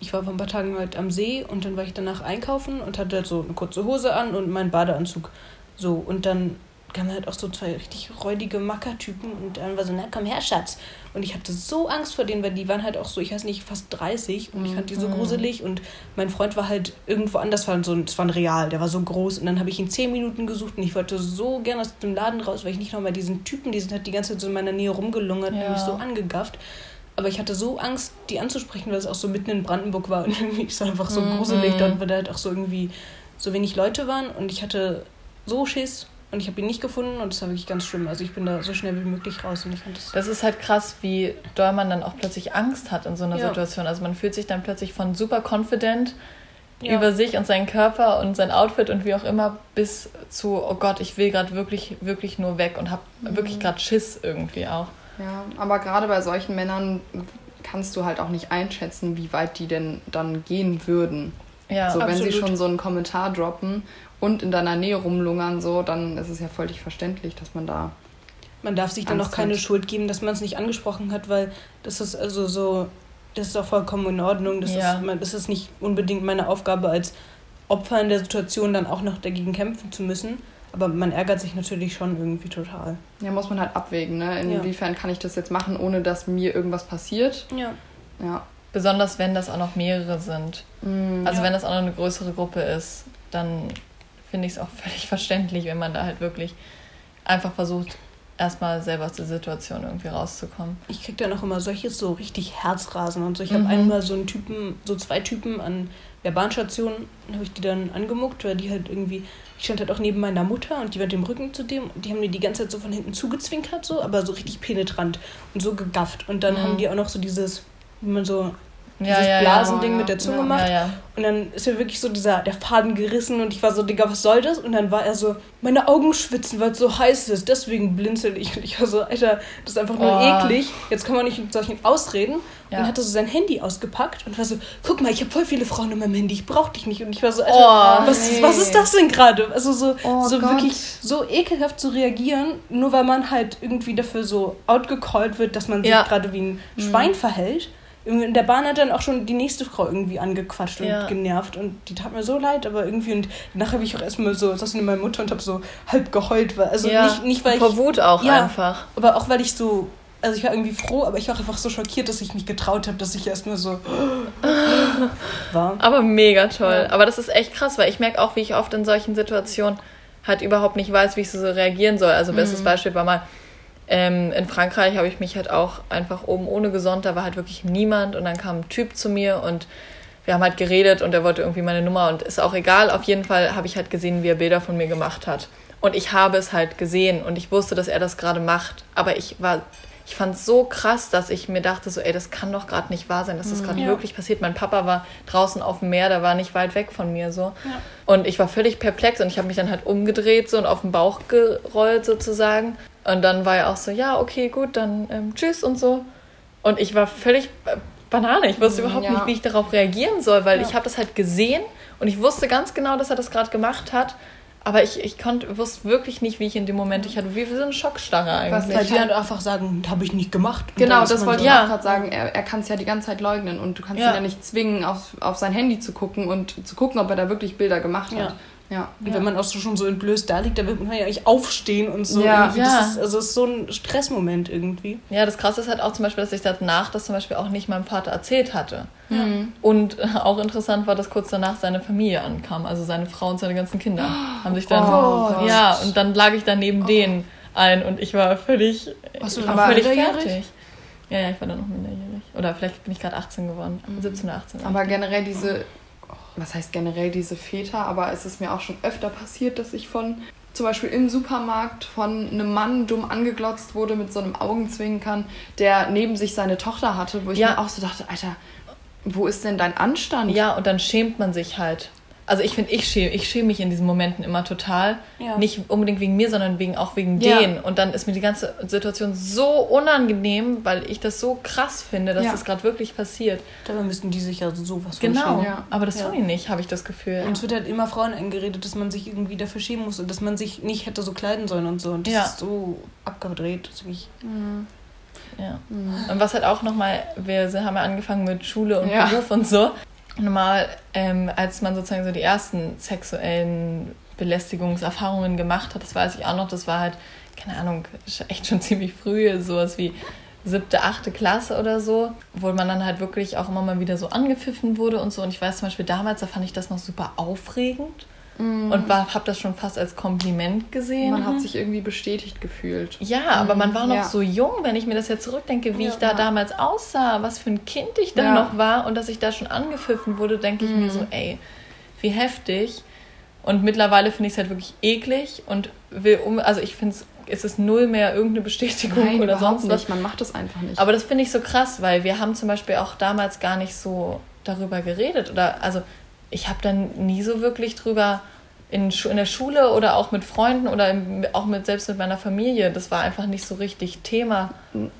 ich war vor ein paar Tagen halt am See und dann war ich danach einkaufen und hatte halt so eine kurze Hose an und meinen Badeanzug. So, und dann kamen halt auch so zwei richtig räudige Mackertypen und dann war so, na komm her, Schatz. Und ich hatte so Angst vor denen, weil die waren halt auch so, ich weiß nicht, fast 30 und ich fand die so mhm. gruselig und mein Freund war halt irgendwo anders, war so, es war ein Real, der war so groß und dann habe ich ihn 10 Minuten gesucht und ich wollte so gerne aus dem Laden raus, weil ich nicht nochmal diesen Typen, die sind halt die ganze Zeit so in meiner Nähe rumgelungert ja. und mich so angegafft. Aber ich hatte so Angst, die anzusprechen, weil es auch so mitten in Brandenburg war und irgendwie ist einfach so mhm. gruselig dort, weil da halt auch so irgendwie so wenig Leute waren und ich hatte so Schiss und ich habe ihn nicht gefunden und das war wirklich ganz schlimm. Also ich bin da so schnell wie möglich raus und ich fand das. Das ist halt krass, wie doll man dann auch plötzlich Angst hat in so einer ja. Situation. Also man fühlt sich dann plötzlich von super confident ja. über sich und seinen Körper und sein Outfit und wie auch immer bis zu, oh Gott, ich will gerade wirklich, wirklich nur weg und habe mhm. wirklich gerade Schiss irgendwie auch. Ja, aber gerade bei solchen Männern kannst du halt auch nicht einschätzen, wie weit die denn dann gehen würden. Ja, so, wenn absolut. sie schon so einen Kommentar droppen und in deiner Nähe rumlungern, so, dann ist es ja völlig verständlich, dass man da. Man darf sich dann auch keine hat. Schuld geben, dass man es nicht angesprochen hat, weil das ist also so, das ist auch vollkommen in Ordnung. Das, ja. ist, das ist nicht unbedingt meine Aufgabe als Opfer in der Situation dann auch noch dagegen kämpfen zu müssen. Aber man ärgert sich natürlich schon irgendwie total. Ja, muss man halt abwägen, ne? Inwiefern ja. kann ich das jetzt machen, ohne dass mir irgendwas passiert? Ja. Ja. Besonders wenn das auch noch mehrere sind. Mm, also ja. wenn das auch noch eine größere Gruppe ist, dann finde ich es auch völlig verständlich, wenn man da halt wirklich einfach versucht, erstmal selber aus der Situation irgendwie rauszukommen. Ich kriege dann auch immer solches so richtig Herzrasen und so. Ich mhm. habe einmal so einen Typen, so zwei Typen an der Bahnstation, habe ich die dann angemuckt, weil die halt irgendwie ich stand halt auch neben meiner Mutter und die war dem Rücken zu dem und die haben mir die ganze Zeit so von hinten zugezwinkert, so, aber so richtig penetrant und so gegafft. Und dann mhm. haben die auch noch so dieses, wie man so dieses ja, Blasending ja, mit der Zunge macht. Und dann ist mir wirklich so dieser, der Faden gerissen und ich war so, Digga, was soll das? Und dann war er so, meine Augen schwitzen, weil es so heiß ist, deswegen blinzel ich. Und ich war so, Alter, das ist einfach nur oh. eklig. Jetzt kann man nicht mit solchen Ausreden. Und hat er so sein Handy ausgepackt und war so, guck mal, ich habe voll viele Frauen in meinem Handy, ich brauch dich nicht. Und ich war so, Alter, oh, was, nee. was ist das denn gerade? Also so, oh, so wirklich so ekelhaft zu reagieren, nur weil man halt irgendwie dafür so outgecallt wird, dass man sich gerade wie ein mhm. Schwein verhält in der Bahn hat dann auch schon die nächste Frau irgendwie angequatscht ja. und genervt und die tat mir so leid, aber irgendwie und danach habe ich auch erstmal so, saß neben meiner Mutter und habe so halb geheult, weil, also ja, nicht, nicht weil ich... Vor Wut auch ja, einfach. aber auch weil ich so, also ich war irgendwie froh, aber ich war einfach so schockiert, dass ich mich getraut habe, dass ich erstmal so war. Aber mega toll. Ja. Aber das ist echt krass, weil ich merke auch, wie ich oft in solchen Situationen halt überhaupt nicht weiß, wie ich so reagieren soll. Also bestes mhm. Beispiel war mal, ähm, in Frankreich habe ich mich halt auch einfach oben ohne gesonnt, da war halt wirklich niemand und dann kam ein Typ zu mir und wir haben halt geredet und er wollte irgendwie meine Nummer und ist auch egal. Auf jeden Fall habe ich halt gesehen, wie er Bilder von mir gemacht hat. Und ich habe es halt gesehen und ich wusste, dass er das gerade macht, aber ich war ich fand es so krass, dass ich mir dachte, so, ey, das kann doch gerade nicht wahr sein, dass das gerade Ja. wirklich passiert. Mein Papa war draußen auf dem Meer, der war nicht weit weg von mir so. Ja. Und ich war völlig perplex und ich habe mich dann halt umgedreht so und auf den Bauch gerollt sozusagen. Und dann war er auch so, ja, okay, gut, dann ähm, tschüss und so. Und ich war völlig äh, Banane. Ich wusste überhaupt ja. nicht, wie ich darauf reagieren soll, weil Ja. ich habe das halt gesehen und ich wusste ganz genau, dass er das gerade gemacht hat. Aber ich, ich konnte, wusste wirklich nicht, wie ich in dem Moment, ich hatte wie so eine Schockstarre Was eigentlich. Weil die halt einfach sagen, habe ich nicht gemacht. Genau, das wollte so, ich Ja. auch gerade sagen. Er, er kann es ja die ganze Zeit leugnen und du kannst Ja. ihn ja nicht zwingen, auf, auf sein Handy zu gucken und zu gucken, ob er da wirklich Bilder gemacht hat. Ja. Und wenn man auch so schon so entblößt da liegt, dann wird man ja eigentlich aufstehen und so. Ja. irgendwie. Ja. Das ist, also es ist so ein Stressmoment irgendwie. Ja, das Krasse ist halt auch zum Beispiel, dass ich danach das zum Beispiel auch nicht meinem Vater erzählt hatte. Mhm. Und auch interessant war, dass kurz danach seine Familie ankam, also seine Frau und seine ganzen Kinder haben sich dann Oh. ja und dann lag ich dann neben denen ein und ich war völlig, Warst du war völlig fertig. Ja, ja, ich war dann noch minderjährig. Oder vielleicht bin ich gerade 18 geworden, 17 oder 18. Aber generell diese, was heißt generell diese Väter, aber es ist mir auch schon öfter passiert, dass ich von zum Beispiel im Supermarkt von einem Mann dumm angeglotzt wurde mit so einem Augenzwinkern, der neben sich seine Tochter hatte, wo ich Ja. mir auch so dachte, Alter, wo ist denn dein Anstand? Ja, und dann schämt man sich halt. Also ich finde, ich schäme, ich schäme mich in diesen Momenten immer total. Ja. Nicht unbedingt wegen mir, sondern wegen, auch wegen Ja. denen. Und dann ist mir die ganze Situation so unangenehm, weil ich das so krass finde, dass Ja. das gerade wirklich passiert. Dabei müssten die sich ja sowas von Genau. Aber das Ja. tun die nicht, habe ich das Gefühl. Und es wird halt immer Frauen eingeredet, dass man sich irgendwie dafür schämen muss und dass man sich nicht hätte so kleiden sollen und so. Und das Ja. ist so abgedreht. Das ist Mhm. Ja. Und was halt auch nochmal, wir haben ja angefangen mit Schule und Ja. Beruf und so. Normal, ähm, als man sozusagen so die ersten sexuellen Belästigungserfahrungen gemacht hat, das weiß ich auch noch, das war halt, keine Ahnung, echt schon ziemlich früh, sowas wie siebte, achte Klasse oder so, wo man dann halt wirklich auch immer mal wieder so angepfiffen wurde und so. Und ich weiß zum Beispiel damals, da fand ich das noch super aufregend und war, habe das schon fast als Kompliment gesehen. Man hat sich irgendwie bestätigt gefühlt. Ja, aber man war noch Ja. so jung, wenn ich mir das jetzt zurückdenke, wie Ja. ich da Ja. damals aussah, was für ein Kind ich da noch war und dass ich da schon angepfiffen wurde, denke ich mir so, ey, wie heftig. Und mittlerweile finde ich es halt wirklich eklig und will um, also ich finde es, es ist null mehr irgendeine Bestätigung Nein, oder sonst was. nicht. Man macht das einfach nicht. Aber das finde ich so krass, weil wir haben zum Beispiel auch damals gar nicht so darüber geredet. Oder also ich habe dann nie so wirklich drüber in, in der Schule oder auch mit Freunden oder im, auch mit selbst mit meiner Familie. Das war einfach nicht so richtig Thema.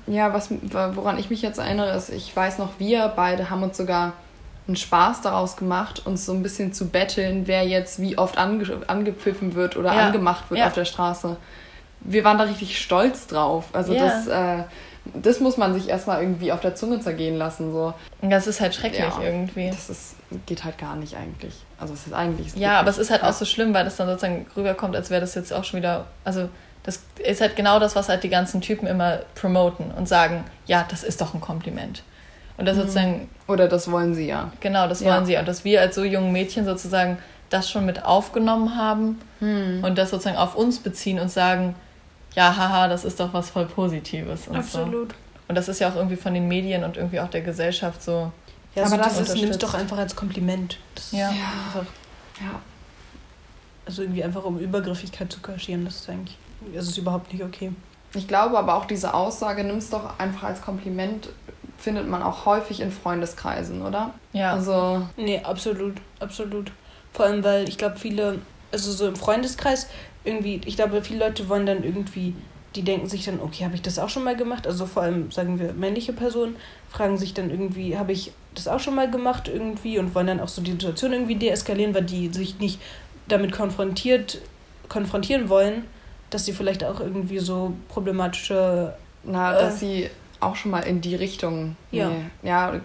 Ja, was, woran ich mich jetzt erinnere, ist, ich weiß noch, wir beide haben uns sogar einen Spaß daraus gemacht, uns so ein bisschen zu betteln, wer jetzt wie oft ange angepfiffen wird oder Ja. angemacht wird Ja. auf der Straße. Wir waren da richtig stolz drauf. Also Ja. das, äh, das muss man sich erstmal irgendwie auf der Zunge zergehen lassen. So. Das ist halt schrecklich Ja. irgendwie. Das ist, geht halt gar nicht eigentlich. Also es ist eigentlich. Ja, aber es ist halt auch so schlimm, weil das dann sozusagen rüberkommt, als wäre das jetzt auch schon wieder. Also, das ist halt genau das, was halt die ganzen Typen immer promoten und sagen: Ja, das ist doch ein Kompliment. Und das sozusagen Oder das wollen sie ja. Genau, das Ja. wollen sie. Und dass wir als so jungen Mädchen sozusagen das schon mit aufgenommen haben Hm. und das sozusagen auf uns beziehen und sagen, ja, haha, das ist doch was voll Positives. Und So. absolut. Und das ist ja auch irgendwie von den Medien und irgendwie auch der Gesellschaft so. Ja, Aber das das ist, nimm's unterstützt. doch einfach als Kompliment. Das Ja. ist einfach, Ja. also irgendwie einfach um Übergriffigkeit zu kaschieren, das ist eigentlich, das ist überhaupt nicht okay. Ich glaube aber auch diese Aussage, nimm's doch einfach als Kompliment, findet man auch häufig in Freundeskreisen, oder? Ja, Also, Nee, absolut, absolut. Vor allem, weil ich glaube, viele, also so im Freundeskreis, irgendwie, ich glaube, viele Leute wollen dann irgendwie, die denken sich dann, okay, habe ich das auch schon mal gemacht? Also vor allem, sagen wir, männliche Personen fragen sich dann irgendwie, habe ich das auch schon mal gemacht irgendwie und wollen dann auch so die Situation irgendwie deeskalieren, weil die sich nicht damit konfrontiert, konfrontieren wollen, dass sie vielleicht auch irgendwie so problematische na, Äh. dass sie auch schon mal in die Richtung. Ja. Nee, ja,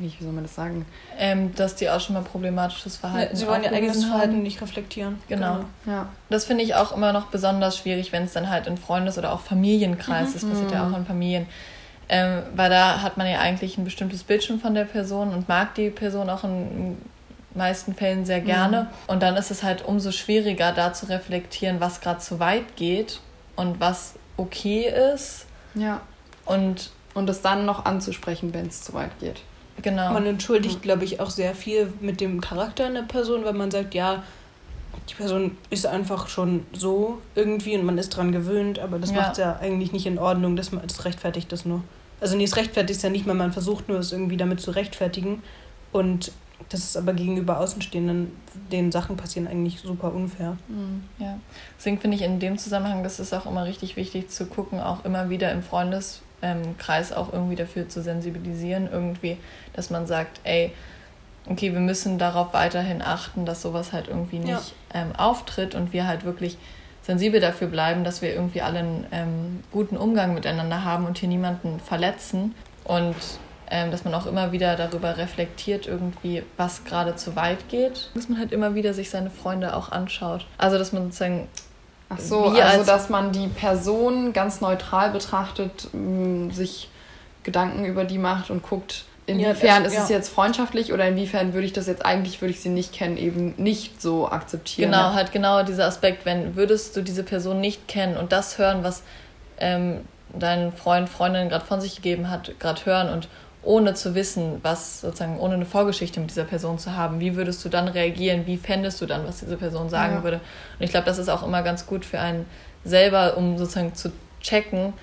nicht, wie soll man das sagen? ähm, dass die auch schon mal problematisches Verhalten sie wollen ihr eigenes Verhalten nicht reflektieren. Genau. Ja. Das finde ich auch immer noch besonders schwierig, wenn es dann halt in Freundes- oder auch Familienkreis, das passiert ja auch in Familien, ähm, weil da hat man ja eigentlich ein bestimmtes Bild schon von der Person und mag die Person auch in den meisten Fällen sehr gerne. Und dann ist es halt umso schwieriger, da zu reflektieren, was gerade zu weit geht und was okay ist. Ja. Und Und es dann noch anzusprechen, wenn es zu weit geht. Genau. Man entschuldigt, glaube ich, auch sehr viel mit dem Charakter einer Person, weil man sagt, ja, die Person ist einfach schon so irgendwie und man ist dran gewöhnt, aber das ja. macht es ja eigentlich nicht in Ordnung, das, das rechtfertigt das nur. Also nee, es rechtfertigt es ja nicht mal, man versucht nur es irgendwie damit zu rechtfertigen und das ist aber gegenüber Außenstehenden, den Sachen passieren eigentlich super unfair. Mhm, ja. Deswegen finde ich in dem Zusammenhang, das ist auch immer richtig wichtig zu gucken, auch immer wieder im Freundeskreis auch irgendwie dafür zu sensibilisieren, irgendwie, dass man sagt, ey, okay, wir müssen darauf weiterhin achten, dass sowas halt irgendwie nicht ja. ähm, auftritt und wir halt wirklich sensibel dafür bleiben, dass wir irgendwie alle einen ähm, guten Umgang miteinander haben und hier niemanden verletzen und ähm, dass man auch immer wieder darüber reflektiert, irgendwie, was gerade zu weit geht. Dass man halt immer wieder sich seine Freunde auch anschaut. Also, dass man sozusagen. Ach so, also, als dass man die Person ganz neutral betrachtet, sich Gedanken über die macht und guckt, Inwiefern ja, ist ja. es jetzt freundschaftlich oder inwiefern würde ich das jetzt eigentlich, würde ich sie nicht kennen, eben nicht so akzeptieren? Genau, halt genau dieser Aspekt, wenn würdest du diese Person nicht kennen und das hören, was ähm, dein Freund, Freundin gerade von sich gegeben hat, gerade hören und ohne zu wissen, was sozusagen, ohne eine Vorgeschichte mit dieser Person zu haben, wie würdest du dann reagieren, wie fändest du dann, was diese Person sagen ja. würde? Und ich glaube, das ist auch immer ganz gut für einen selber, um sozusagen zu checken,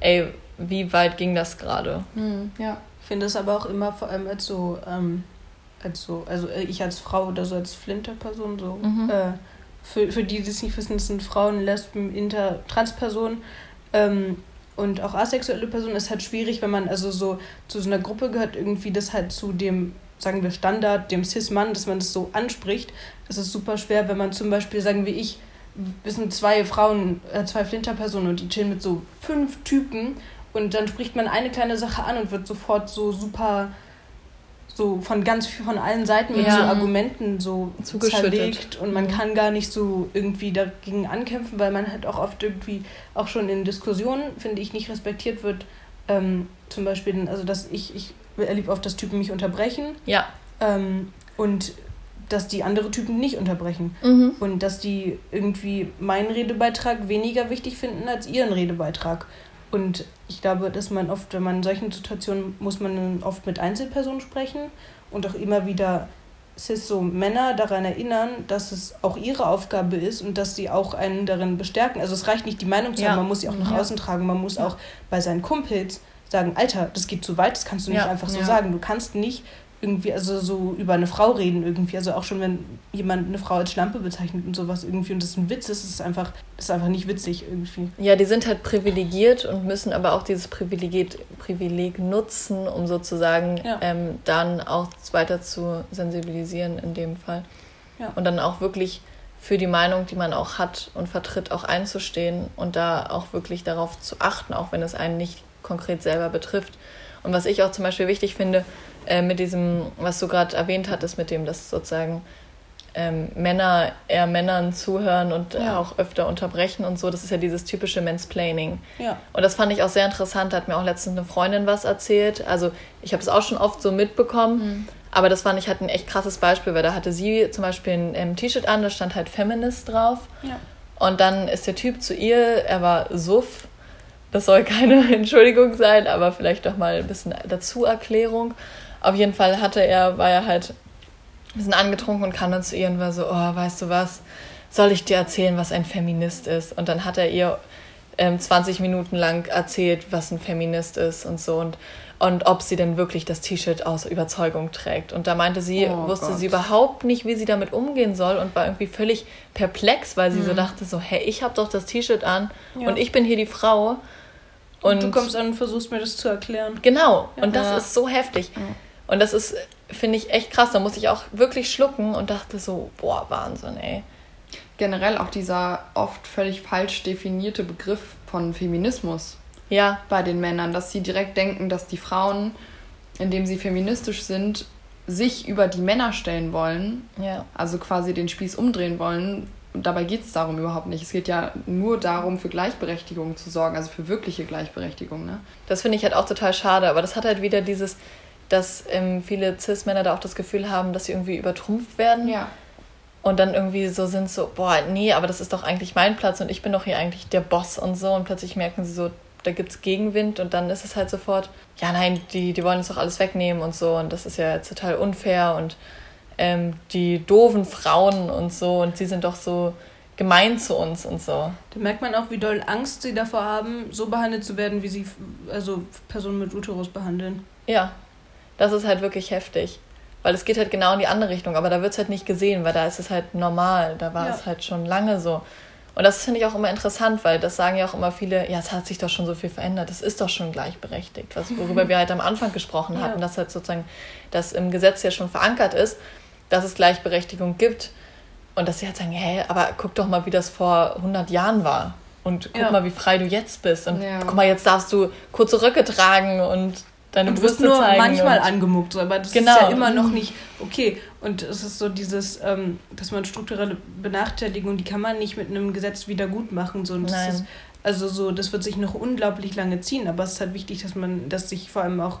ey, wie weit ging das gerade? Mhm, ja finde es aber auch immer vor allem als so, ähm, als so, also äh, ich als Frau oder so als Flinterperson so, mhm. äh, für, für die, die es nicht wissen, das sind Frauen, Lesben, Inter, Transpersonen ähm, und auch asexuelle Personen ist halt schwierig, wenn man also so zu so einer Gruppe gehört, irgendwie das halt zu dem, sagen wir, Standard, dem Cis-Mann, dass man das so anspricht. Das ist super schwer, wenn man zum Beispiel, sagen wir ich, wir sind zwei Frauen, äh, zwei Flinterpersonen und die chillen mit so fünf Typen und dann spricht man eine kleine Sache an und wird sofort so super so von ganz von allen Seiten mit ja. so Argumenten so zerlegt und man mhm. kann gar nicht so irgendwie dagegen ankämpfen, weil man halt auch oft irgendwie auch schon in Diskussionen, finde ich, nicht respektiert wird. Ähm, zum Beispiel, also dass ich, ich erlebe oft, dass Typen mich unterbrechen. Ja. Ähm, und dass die andere Typen nicht unterbrechen. Mhm. Und dass die irgendwie meinen Redebeitrag weniger wichtig finden als ihren Redebeitrag. Und ich glaube, dass man oft, wenn man in solchen Situationen, muss man oft mit Einzelpersonen sprechen und auch immer wieder cis so Männer daran erinnern, dass es auch ihre Aufgabe ist und dass sie auch einen darin bestärken. Also es reicht nicht, die Meinung zu ja. haben, man muss sie auch nach ja. außen tragen. Man muss ja. auch bei seinen Kumpels sagen, Alter, das geht zu weit, das kannst du nicht einfach so sagen. Du kannst nicht irgendwie, also so über eine Frau reden irgendwie. Also auch schon, wenn jemand eine Frau als Schlampe bezeichnet und sowas irgendwie und das ein Witz ist, ist es einfach, ist einfach nicht witzig irgendwie. Ja, die sind halt privilegiert und müssen aber auch dieses Privileg, Privileg nutzen, um sozusagen ja. ähm, dann auch weiter zu sensibilisieren in dem Fall. Ja. Und dann auch wirklich für die Meinung, die man auch hat und vertritt, auch einzustehen und da auch wirklich darauf zu achten, auch wenn es einen nicht konkret selber betrifft. Und was ich auch zum Beispiel wichtig finde, äh, mit diesem, was du gerade erwähnt hattest, mit dem, dass sozusagen ähm, Männer eher Männern zuhören und ja. auch öfter unterbrechen und so. Das ist ja dieses typische Mansplaining. Ja. Und das fand ich auch sehr interessant. Da hat mir auch letztens eine Freundin was erzählt. Also ich habe es auch schon oft so mitbekommen. Mhm. Aber das fand ich halt ein echt krasses Beispiel, weil da hatte sie zum Beispiel ein ähm, T-Shirt an, da stand halt Feminist drauf. Ja. Und dann ist der Typ zu ihr, er war Suff. Das soll keine Entschuldigung sein, aber vielleicht doch mal ein bisschen Dazu-Erklärung. Auf jeden Fall hatte er, war er halt ein bisschen angetrunken und kam dann zu ihr und war so, oh, weißt du was, soll ich dir erzählen, was ein Feminist ist? Und dann hat er ihr ähm, 20 Minuten lang erzählt, was ein Feminist ist und so und, und ob sie denn wirklich das T-Shirt aus Überzeugung trägt. Und da meinte sie, oh wusste Gott. sie überhaupt nicht, wie sie damit umgehen soll und war irgendwie völlig perplex, weil sie mhm. so dachte so, hey, ich habe doch das T-Shirt an ja. und ich bin hier die Frau. Und, und, du kommst an und versuchst mir das zu erklären. Genau, ja. und das ist so heftig. Ja. Und das ist, finde ich, echt krass. Da musste ich auch wirklich schlucken und dachte so, boah, Wahnsinn, ey. Generell auch dieser oft völlig falsch definierte Begriff von Feminismus. Ja. Bei den Männern, dass sie direkt denken, dass die Frauen, indem sie feministisch sind, sich über die Männer stellen wollen. Ja. Also quasi den Spieß umdrehen wollen. Und dabei geht es darum überhaupt nicht. Es geht ja nur darum, für Gleichberechtigung zu sorgen, also für wirkliche Gleichberechtigung. Ne? Das finde ich halt auch total schade, aber das hat halt wieder dieses, dass ähm, viele Cis-Männer da auch das Gefühl haben, dass sie irgendwie übertrumpft werden. Ja. Und dann irgendwie so sind so, boah, nee, aber das ist doch eigentlich mein Platz und ich bin doch hier eigentlich der Boss und so. Und plötzlich merken sie so, da gibt es Gegenwind und dann ist es halt sofort, ja, nein, die, die wollen uns doch alles wegnehmen und so. Und das ist ja jetzt total unfair und ähm, die doofen Frauen und so und sie sind doch so gemein zu uns und so. Da merkt man auch, wie doll Angst sie davor haben, so behandelt zu werden, wie sie also Personen mit Uterus behandeln. Ja, das ist halt wirklich heftig. Weil es geht halt genau in die andere Richtung, aber da wird es halt nicht gesehen, weil da ist es halt normal, da war ja. es halt schon lange so. Und das finde ich auch immer interessant, weil das sagen ja auch immer viele, ja, es hat sich doch schon so viel verändert, es ist doch schon gleichberechtigt, was, worüber wir halt am Anfang gesprochen hatten, ja. dass halt sozusagen das im Gesetz ja schon verankert ist, dass es Gleichberechtigung gibt. Und dass sie halt sagen, hey, aber guck doch mal, wie das vor 100 Jahren war. Und guck ja. mal, wie frei du jetzt bist. Und ja. guck mal, jetzt darfst du kurze Röcke tragen und deine und Brüste nur zeigen. manchmal angemuckt, aber das genau. ist ja immer noch nicht okay. Und es ist so dieses, ähm, dass man strukturelle Benachteiligung, die kann man nicht mit einem Gesetz wieder gut machen. So. Nein. Ist, also so, das wird sich noch unglaublich lange ziehen, aber es ist halt wichtig, dass man, dass sich vor allem auch,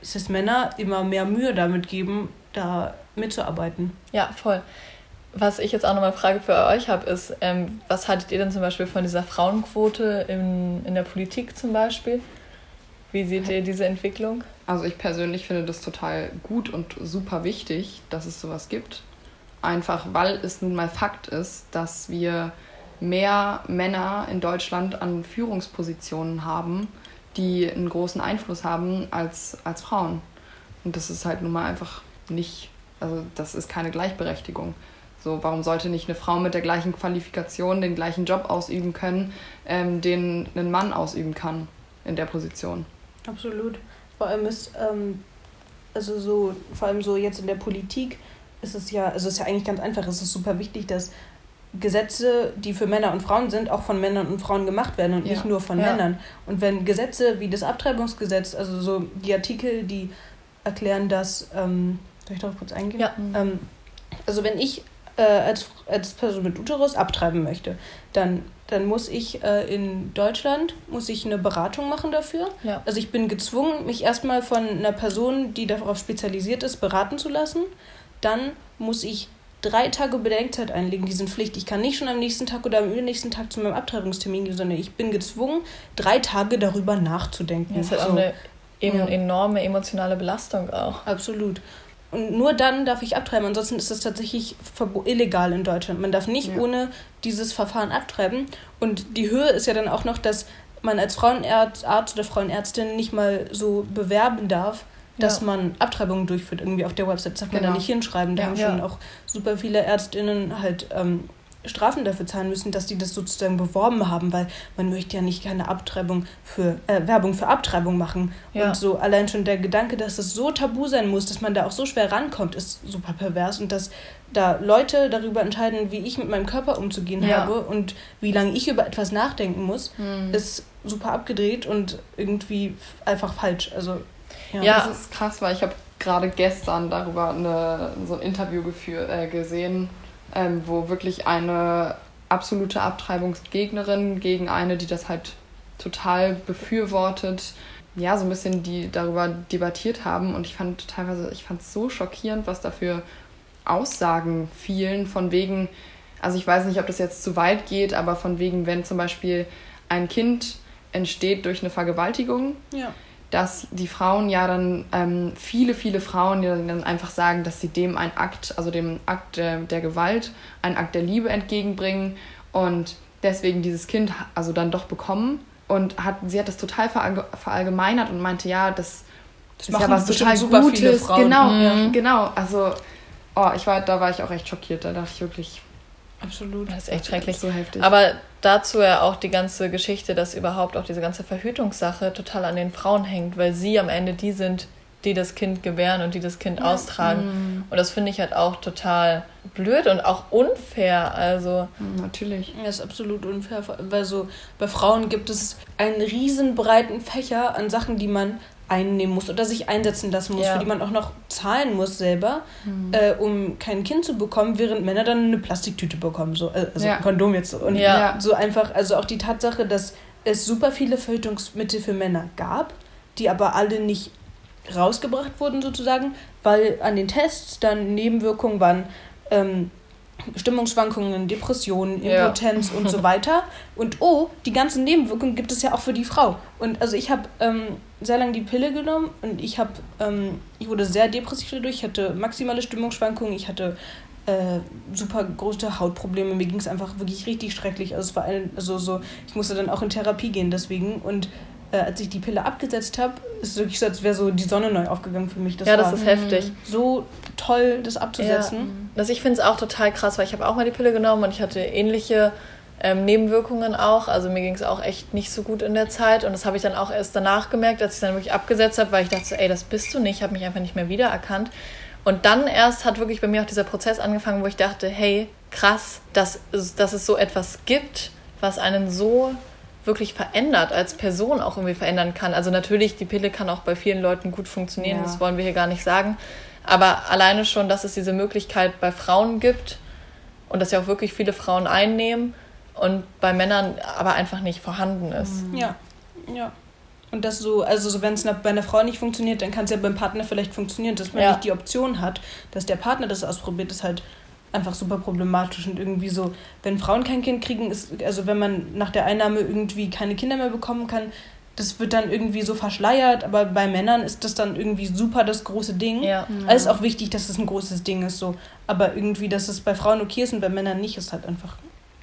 dass Männer immer mehr Mühe damit geben, da mitzuarbeiten. Ja, voll. Was ich jetzt auch nochmal Frage für euch habe, ist, ähm, was haltet ihr denn zum Beispiel von dieser Frauenquote in, in der Politik zum Beispiel? Wie seht ihr diese Entwicklung? Also ich persönlich finde das total gut und super wichtig, dass es sowas gibt. Einfach weil es nun mal Fakt ist, dass wir mehr Männer in Deutschland an Führungspositionen haben, die einen großen Einfluss haben als, als Frauen. Und das ist halt nun mal einfach nicht, also das ist keine Gleichberechtigung. So, warum sollte nicht eine Frau mit der gleichen Qualifikation den gleichen Job ausüben können, ähm, den ein Mann ausüben kann in der Position? Absolut. Vor allem ist, ähm, also so, vor allem so jetzt in der Politik ist es ja, also es ist ja eigentlich ganz einfach, es ist super wichtig, dass Gesetze, die für Männer und Frauen sind, auch von Männern und Frauen gemacht werden und ja. nicht nur von ja. Männern. Und wenn Gesetze wie das Abtreibungsgesetz, also so die Artikel, die erklären, dass, ähm, soll ich darauf kurz eingehen? Ja. Ähm, also wenn ich äh, als, als Person mit Uterus abtreiben möchte, dann, dann muss ich äh, in Deutschland muss ich eine Beratung machen dafür. Ja. Also ich bin gezwungen, mich erstmal von einer Person, die darauf spezialisiert ist, beraten zu lassen. Dann muss ich drei Tage Bedenkzeit einlegen, die sind Pflicht. Ich kann nicht schon am nächsten Tag oder am übernächsten Tag zu meinem Abtreibungstermin gehen, sondern ich bin gezwungen, drei Tage darüber nachzudenken. das ist halt so. auch eine enorme emotionale Belastung auch. Absolut. Und nur dann darf ich abtreiben. Ansonsten ist das tatsächlich illegal in Deutschland. Man darf nicht ja. ohne dieses Verfahren abtreiben. Und die Höhe ist ja dann auch noch, dass man als Frauenarzt oder Frauenärztin nicht mal so bewerben darf, dass ja. man Abtreibungen durchführt. Irgendwie auf der Website darf man genau. da nicht hinschreiben. Da ja. haben schon auch super viele Ärztinnen halt ähm, Strafen dafür zahlen müssen, dass die das sozusagen beworben haben, weil man möchte ja nicht keine Abtreibung für äh, Werbung für Abtreibung machen. Ja. Und so allein schon der Gedanke, dass das so tabu sein muss, dass man da auch so schwer rankommt, ist super pervers und dass da Leute darüber entscheiden, wie ich mit meinem Körper umzugehen ja. habe und wie lange ich über etwas nachdenken muss, mhm. ist super abgedreht und irgendwie einfach falsch. Also ja, ja. das ist krass, weil ich habe gerade gestern darüber eine, so ein Interview geführ, äh, gesehen ähm, wo wirklich eine absolute Abtreibungsgegnerin gegen eine, die das halt total befürwortet, ja, so ein bisschen die darüber debattiert haben. Und ich fand teilweise, ich fand es so schockierend, was dafür Aussagen fielen, von wegen, also ich weiß nicht, ob das jetzt zu weit geht, aber von wegen, wenn zum Beispiel ein Kind entsteht durch eine Vergewaltigung, ja dass die Frauen ja dann, ähm, viele, viele Frauen ja dann einfach sagen, dass sie dem ein Akt, also dem Akt der, der Gewalt, einen Akt der Liebe entgegenbringen und deswegen dieses Kind also dann doch bekommen. Und hat, sie hat das total verallgemeinert und meinte, ja, das, das ist ja was total super Gutes. Genau, mhm. genau. Also, oh, ich war, da war ich auch echt schockiert. Da dachte ich wirklich, Absolut. Das ist echt schrecklich. so heftig. Aber dazu ja auch die ganze Geschichte, dass überhaupt auch diese ganze Verhütungssache total an den Frauen hängt, weil sie am Ende die sind, die das Kind gebären und die das Kind ja. austragen. Mhm. Und das finde ich halt auch total blöd und auch unfair. Also mhm, natürlich. Ja, ist absolut unfair, weil so bei Frauen gibt es einen riesen breiten Fächer an Sachen, die man einnehmen muss oder sich einsetzen lassen muss, ja. für die man auch noch zahlen muss selber, mhm. äh, um kein Kind zu bekommen, während Männer dann eine Plastiktüte bekommen, so äh, also ja. Kondom jetzt und ja. so einfach, also auch die Tatsache, dass es super viele Verhütungsmittel für Männer gab, die aber alle nicht rausgebracht wurden sozusagen, weil an den Tests dann Nebenwirkungen waren, ähm, Stimmungsschwankungen, Depressionen, Impotenz ja. und so weiter. Und oh, die ganzen Nebenwirkungen gibt es ja auch für die Frau. Und also ich habe ähm, sehr lange die Pille genommen und ich habe, ähm, ich wurde sehr depressiv dadurch. Ich hatte maximale Stimmungsschwankungen, ich hatte äh, super große Hautprobleme. Mir ging es einfach wirklich richtig schrecklich. Also es war ein, also so, ich musste dann auch in Therapie gehen deswegen. Und äh, als ich die Pille abgesetzt habe, ist wirklich so, als wäre so die Sonne neu aufgegangen für mich. Das ja, das ist heftig. So toll, das abzusetzen. Ja. Also ich finde es auch total krass, weil ich habe auch mal die Pille genommen und ich hatte ähnliche ähm, Nebenwirkungen auch. Also mir ging es auch echt nicht so gut in der Zeit. Und das habe ich dann auch erst danach gemerkt, als ich dann wirklich abgesetzt habe, weil ich dachte, so, ey, das bist du nicht. Ich habe mich einfach nicht mehr wiedererkannt. Und dann erst hat wirklich bei mir auch dieser Prozess angefangen, wo ich dachte, hey, krass, dass, dass es so etwas gibt, was einen so wirklich verändert, als Person auch irgendwie verändern kann. Also natürlich, die Pille kann auch bei vielen Leuten gut funktionieren, ja. das wollen wir hier gar nicht sagen. Aber alleine schon, dass es diese Möglichkeit bei Frauen gibt und dass ja auch wirklich viele Frauen einnehmen und bei Männern aber einfach nicht vorhanden ist. Ja, ja. Und das so, also so, wenn es bei einer Frau nicht funktioniert, dann kann es ja beim Partner vielleicht funktionieren, dass man ja. nicht die Option hat, dass der Partner das ausprobiert, ist halt einfach super problematisch und irgendwie so, wenn Frauen kein Kind kriegen, ist, also wenn man nach der Einnahme irgendwie keine Kinder mehr bekommen kann, das wird dann irgendwie so verschleiert, aber bei Männern ist das dann irgendwie super das große Ding. Ja. Also ist auch wichtig, dass es ein großes Ding ist, so. Aber irgendwie, dass es bei Frauen okay ist und bei Männern nicht, ist halt einfach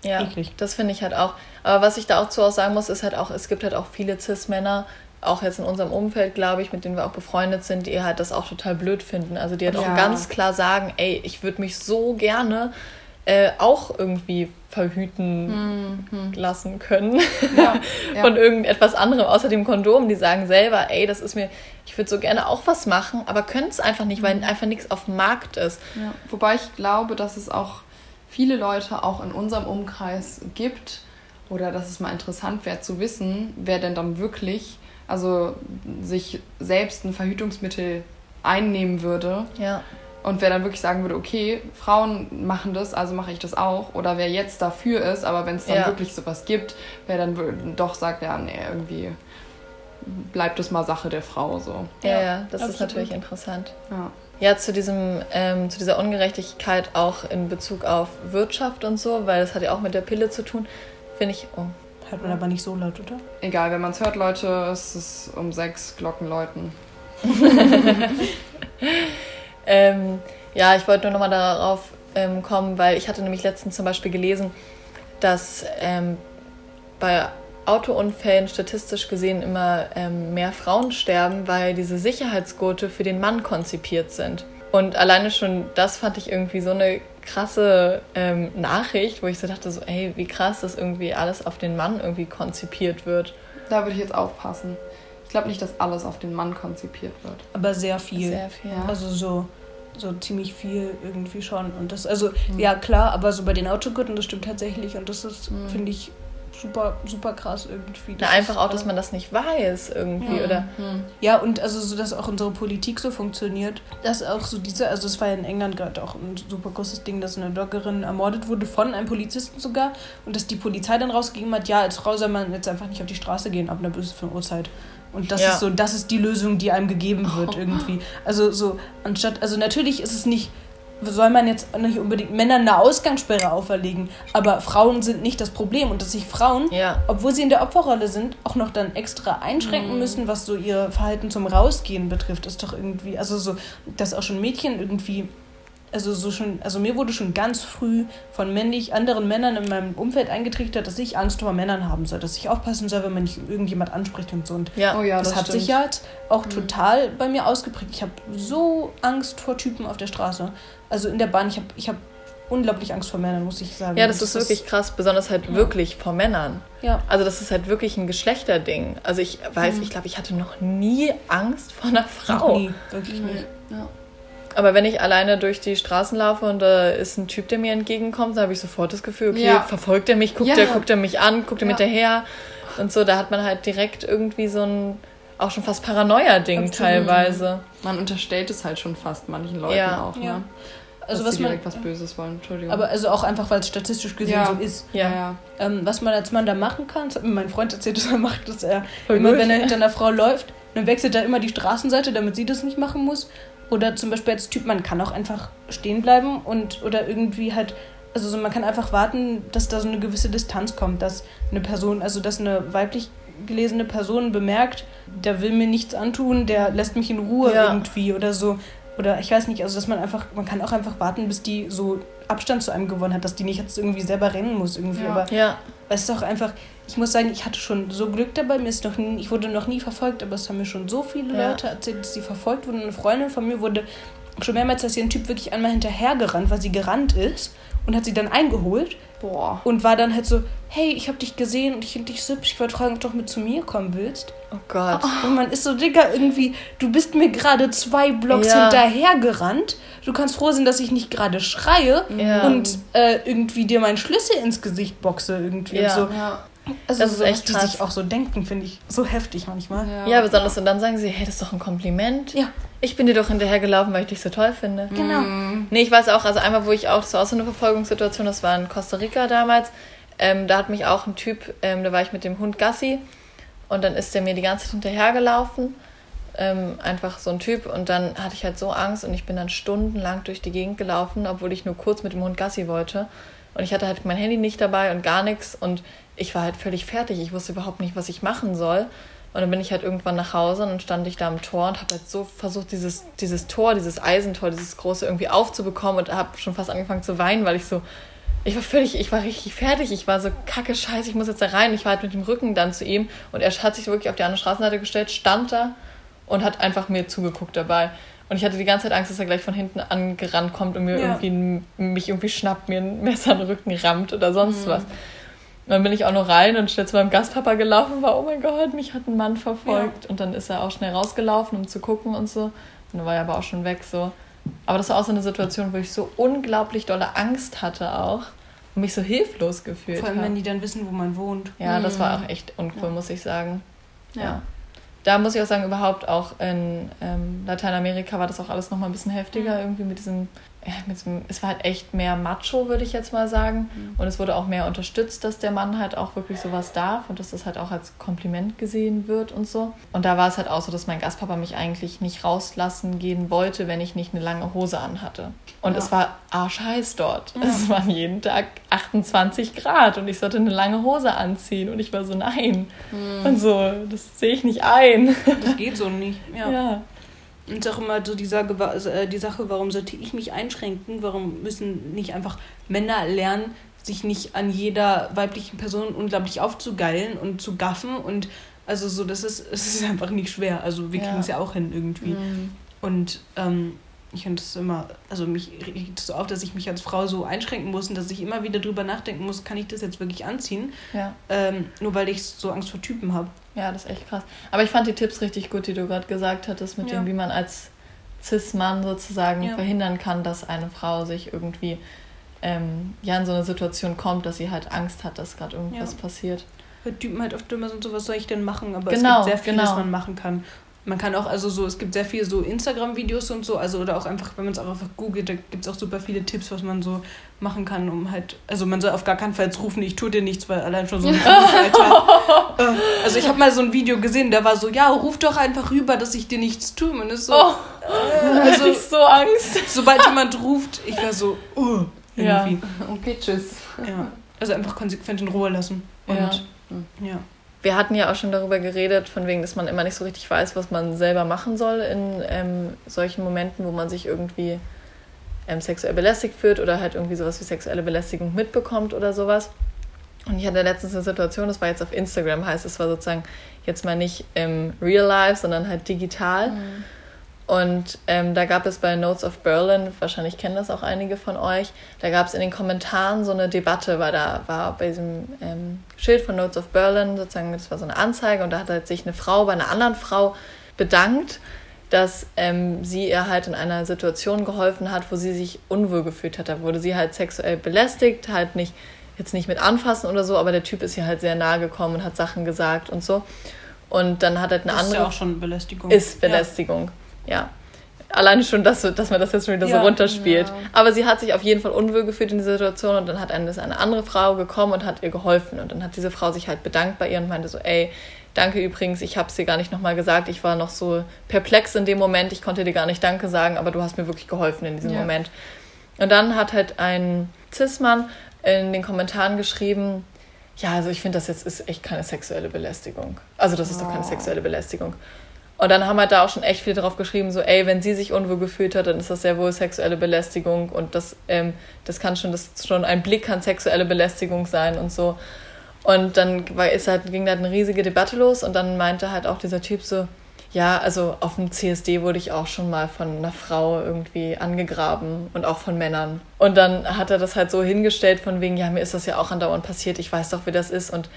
ja, eklig. Das finde ich halt auch. Aber was ich da auch zu auch sagen muss, ist halt auch, es gibt halt auch viele Cis-Männer, auch jetzt in unserem Umfeld, glaube ich, mit denen wir auch befreundet sind, die halt das auch total blöd finden. Also die halt ja. auch ganz klar sagen, ey, ich würde mich so gerne äh, auch irgendwie verhüten mhm. lassen können ja, ja. von irgendetwas anderem außer dem Kondom. Die sagen selber, ey, das ist mir, ich würde so gerne auch was machen, aber können es einfach nicht, weil mhm. einfach nichts auf dem Markt ist. Ja. Wobei ich glaube, dass es auch viele Leute auch in unserem Umkreis gibt oder dass es mal interessant wäre zu wissen, wer denn dann wirklich, also sich selbst ein Verhütungsmittel einnehmen würde. Ja. Und wer dann wirklich sagen würde, okay, Frauen machen das, also mache ich das auch. Oder wer jetzt dafür ist, aber wenn es dann ja. wirklich sowas gibt, wer dann doch sagt, ja, nee, irgendwie bleibt es mal Sache der Frau so. Ja, ja das absolut. ist natürlich interessant. Ja. Ja, zu, diesem, ähm, zu dieser Ungerechtigkeit auch in Bezug auf Wirtschaft und so, weil das hat ja auch mit der Pille zu tun, finde ich. Oh. Hört man aber nicht so laut, oder? Egal, wenn man es hört, Leute, ist es um sechs Glocken läuten. ähm, ja, ich wollte nur nochmal darauf ähm, kommen, weil ich hatte nämlich letztens zum Beispiel gelesen, dass ähm, bei Autounfällen statistisch gesehen immer ähm, mehr Frauen sterben, weil diese Sicherheitsgurte für den Mann konzipiert sind. Und alleine schon das fand ich irgendwie so eine krasse ähm, Nachricht, wo ich so dachte, so, ey, wie krass, dass irgendwie alles auf den Mann irgendwie konzipiert wird. Da würde ich jetzt aufpassen. Ich glaube nicht, dass alles auf den Mann konzipiert wird. Aber sehr viel. Sehr viel. Ja. Also so so ziemlich viel irgendwie schon und das also mhm. ja klar aber so bei den Autogurten das stimmt tatsächlich und das ist mhm. finde ich super, super krass irgendwie. Na, einfach auch, dass man das nicht weiß irgendwie, ja. oder? Hm. Ja, und also so, dass auch unsere Politik so funktioniert, dass auch so diese, also es war ja in England gerade auch ein super großes Ding, dass eine Bloggerin ermordet wurde von einem Polizisten sogar und dass die Polizei dann rausgegeben hat, ja, als Frau soll man jetzt einfach nicht auf die Straße gehen ab einer bestimmten Uhrzeit. Und das ja. ist so, das ist die Lösung, die einem gegeben wird irgendwie. Also so, anstatt, also natürlich ist es nicht soll man jetzt nicht unbedingt Männern eine Ausgangssperre auferlegen, aber Frauen sind nicht das Problem und dass sich Frauen, ja. obwohl sie in der Opferrolle sind, auch noch dann extra einschränken mhm. müssen, was so ihr Verhalten zum Rausgehen betrifft, ist doch irgendwie, also so, dass auch schon Mädchen irgendwie also so schon, also mir wurde schon ganz früh von männlich anderen Männern in meinem Umfeld eingetrichtert, dass ich Angst vor Männern haben soll, dass ich aufpassen soll, wenn man nicht irgendjemand anspricht und so. Und ja. Oh ja, das, das hat sich ja jetzt auch mhm. total bei mir ausgeprägt. Ich habe so Angst vor Typen auf der Straße. Also in der Bahn, ich habe ich hab unglaublich Angst vor Männern, muss ich sagen. Ja, das, das ist wirklich krass, besonders halt ja. wirklich vor Männern. Ja. Also das ist halt wirklich ein Geschlechterding. Also ich weiß, mhm. ich glaube, ich hatte noch nie Angst vor einer Frau. Noch nie, wirklich mhm. nicht. Ja. Aber wenn ich alleine durch die Straßen laufe und da ist ein Typ, der mir entgegenkommt, dann habe ich sofort das Gefühl, okay, ja. verfolgt er mich, guckt, ja. er, guckt er mich an, guckt er ja. hinterher und so. Da hat man halt direkt irgendwie so ein auch schon fast Paranoia-Ding teilweise. Man unterstellt es halt schon fast manchen Leuten ja. auch, ne? Also dass was sie direkt was Böses wollen, Entschuldigung. Aber also auch einfach, weil es statistisch gesehen ja. so ist. Ja, ja. Ähm, was man als Mann da machen kann, das hat mir mein Freund erzählt, dass er macht, dass er Voll immer, gut. wenn er hinter einer Frau läuft, dann wechselt er immer die Straßenseite, damit sie das nicht machen muss. Oder zum Beispiel als Typ, man kann auch einfach stehen bleiben und oder irgendwie halt also so, man kann einfach warten, dass da so eine gewisse Distanz kommt, dass eine Person, also dass eine weiblich gelesene Person bemerkt, der will mir nichts antun, der lässt mich in Ruhe ja. irgendwie oder so. Oder ich weiß nicht, also dass man einfach, man kann auch einfach warten, bis die so Abstand zu einem gewonnen hat, dass die nicht jetzt irgendwie selber rennen muss irgendwie. Ja. Aber ja. es ist auch einfach, ich muss sagen, ich hatte schon so Glück dabei, mir ist noch nie, ich wurde noch nie verfolgt, aber es haben mir schon so viele ja. Leute erzählt, dass sie verfolgt wurden. Eine Freundin von mir wurde schon mehrmals, dass ihr ein Typ wirklich einmal hinterhergerannt, weil sie gerannt ist und hat sie dann eingeholt. Boah. Und war dann halt so, hey, ich hab dich gesehen und ich finde dich hübsch, ich wollte fragen, ob du doch mit zu mir kommen willst. Oh Gott. Und man ist so, Digga, irgendwie, du bist mir gerade zwei Blocks ja. hinterhergerannt. Du kannst froh sein, dass ich nicht gerade schreie ja. und äh, irgendwie dir meinen Schlüssel ins Gesicht boxe irgendwie ja. und so. Ja. Also das ist so, echt die sich auch so denken, finde ich so heftig manchmal. Ja. ja, besonders und dann sagen sie, hey, das ist doch ein Kompliment. Ja. Ich bin dir doch hinterhergelaufen, weil ich dich so toll finde. Genau. Mhm. Nee, ich weiß auch, also einmal, wo ich auch, das war auch so eine Verfolgungssituation, das war in Costa Rica damals. Ähm, da hat mich auch ein Typ, ähm, da war ich mit dem Hund Gassi und dann ist der mir die ganze Zeit hinterhergelaufen. Ähm, einfach so ein Typ und dann hatte ich halt so Angst und ich bin dann stundenlang durch die Gegend gelaufen, obwohl ich nur kurz mit dem Hund Gassi wollte. Und ich hatte halt mein Handy nicht dabei und gar nichts und ich war halt völlig fertig. Ich wusste überhaupt nicht, was ich machen soll. Und dann bin ich halt irgendwann nach Hause und dann stand ich da am Tor und habe halt so versucht, dieses, dieses Tor, dieses Eisentor, dieses große irgendwie aufzubekommen und habe schon fast angefangen zu weinen, weil ich so, ich war völlig, ich war richtig fertig. Ich war so kacke scheiße, ich muss jetzt da rein. Ich war halt mit dem Rücken dann zu ihm und er hat sich wirklich auf die andere Straßenseite gestellt, stand da und hat einfach mir zugeguckt dabei. Und ich hatte die ganze Zeit Angst, dass er gleich von hinten angerannt kommt und mir ja. irgendwie mich irgendwie schnappt, mir ein Messer in den Rücken rammt oder sonst mhm. was. Und dann bin ich auch noch rein und schnell zu meinem Gastpapa gelaufen, war, oh mein Gott, mich hat ein Mann verfolgt. Ja. Und dann ist er auch schnell rausgelaufen, um zu gucken und so. Und dann war er aber auch schon weg so. Aber das war auch so eine Situation, wo ich so unglaublich dolle Angst hatte auch und mich so hilflos gefühlt habe. Vor allem, hab. wenn die dann wissen, wo man wohnt. Ja, mhm. das war auch echt uncool, ja. muss ich sagen. Ja. ja. Da muss ich auch sagen, überhaupt auch in ähm, Lateinamerika war das auch alles nochmal ein bisschen heftiger, mhm. irgendwie mit diesem es war halt echt mehr Macho, würde ich jetzt mal sagen. Mhm. Und es wurde auch mehr unterstützt, dass der Mann halt auch wirklich sowas darf und dass das halt auch als Kompliment gesehen wird und so. Und da war es halt auch so, dass mein Gastpapa mich eigentlich nicht rauslassen gehen wollte, wenn ich nicht eine lange Hose anhatte. Und ja. es war arschheiß dort. Ja. Es waren jeden Tag 28 Grad und ich sollte eine lange Hose anziehen. Und ich war so, nein. Mhm. Und so, das sehe ich nicht ein. Das geht so nicht. ja. ja. Und es ist auch immer so die, Sage, also, äh, die Sache, warum sollte ich mich einschränken? Warum müssen nicht einfach Männer lernen, sich nicht an jeder weiblichen Person unglaublich aufzugeilen und zu gaffen? Und also so, das ist, es ist einfach nicht schwer. Also wir kriegen es ja. ja auch hin irgendwie. Mhm. Und ähm, ich finde es immer, also mich regt es so auf, dass ich mich als Frau so einschränken muss und dass ich immer wieder drüber nachdenken muss, kann ich das jetzt wirklich anziehen? Ja. Ähm, nur weil ich so Angst vor Typen habe. Ja, das ist echt krass. Aber ich fand die Tipps richtig gut, die du gerade gesagt hattest, mit ja. dem, wie man als Cis-Mann sozusagen ja. verhindern kann, dass eine Frau sich irgendwie ähm, ja in so eine Situation kommt, dass sie halt Angst hat, dass gerade irgendwas ja. passiert. Weil Typen halt oft immer so, was soll ich denn machen? Aber genau, es gibt sehr viel, genau. was man machen kann. Man kann auch, also so, es gibt sehr viele so Instagram-Videos und so, also oder auch einfach, wenn man es auch einfach googelt, da gibt es auch super viele Tipps, was man so machen kann, um halt, also man soll auf gar keinen Fall jetzt rufen, ich tue dir nichts, weil allein schon so ein Alter. Äh, also ich habe mal so ein Video gesehen, da war so, ja, ruf doch einfach rüber, dass ich dir nichts tue. Man ist so, oh, äh, also ich so Angst. Sobald jemand ruft, ich war so, uh, irgendwie. Ja. Okay, tschüss. Ja. Also einfach konsequent in Ruhe lassen. Und ja. ja wir hatten ja auch schon darüber geredet, von wegen, dass man immer nicht so richtig weiß, was man selber machen soll in ähm, solchen Momenten, wo man sich irgendwie ähm, sexuell belästigt fühlt oder halt irgendwie sowas wie sexuelle Belästigung mitbekommt oder sowas. Und ich hatte letztens eine Situation, das war jetzt auf Instagram, heißt es war sozusagen jetzt mal nicht im Real Life, sondern halt digital. Mhm. Und ähm, da gab es bei Notes of Berlin, wahrscheinlich kennen das auch einige von euch, da gab es in den Kommentaren so eine Debatte, weil da war bei diesem ähm, Schild von Notes of Berlin sozusagen, das war so eine Anzeige und da hat halt sich eine Frau bei einer anderen Frau bedankt, dass ähm, sie ihr halt in einer Situation geholfen hat, wo sie sich unwohl gefühlt hat. Da wurde sie halt sexuell belästigt, halt nicht, jetzt nicht mit anfassen oder so, aber der Typ ist ihr halt sehr nahe gekommen und hat Sachen gesagt und so. Und dann hat halt eine das andere. Ist ja auch schon Belästigung. Ist Belästigung. Ja ja. Alleine schon, dass, dass man das jetzt schon wieder ja, so runterspielt. Ja. Aber sie hat sich auf jeden Fall unwohl gefühlt in dieser Situation und dann hat eine, eine andere Frau gekommen und hat ihr geholfen. Und dann hat diese Frau sich halt bedankt bei ihr und meinte so, ey, danke übrigens, ich habe es dir gar nicht nochmal gesagt. Ich war noch so perplex in dem Moment, ich konnte dir gar nicht Danke sagen, aber du hast mir wirklich geholfen in diesem ja. Moment. Und dann hat halt ein Cis-Mann in den Kommentaren geschrieben, ja, also ich finde, das jetzt ist echt keine sexuelle Belästigung. Also das ist oh. doch keine oh. sexuelle Belästigung. Und dann haben halt da auch schon echt viel drauf geschrieben, so, ey, wenn sie sich unwohl gefühlt hat, dann ist das sehr wohl sexuelle Belästigung und das, ähm, das kann schon, das schon ein Blick kann sexuelle Belästigung sein und so. Und dann ist halt, ging da eine riesige Debatte los und dann meinte halt auch dieser Typ so, ja, also auf dem CSD wurde ich auch schon mal von einer Frau irgendwie angegraben und auch von Männern. Und dann hat er das halt so hingestellt von wegen, ja, mir ist das ja auch andauernd passiert, ich weiß doch, wie das ist und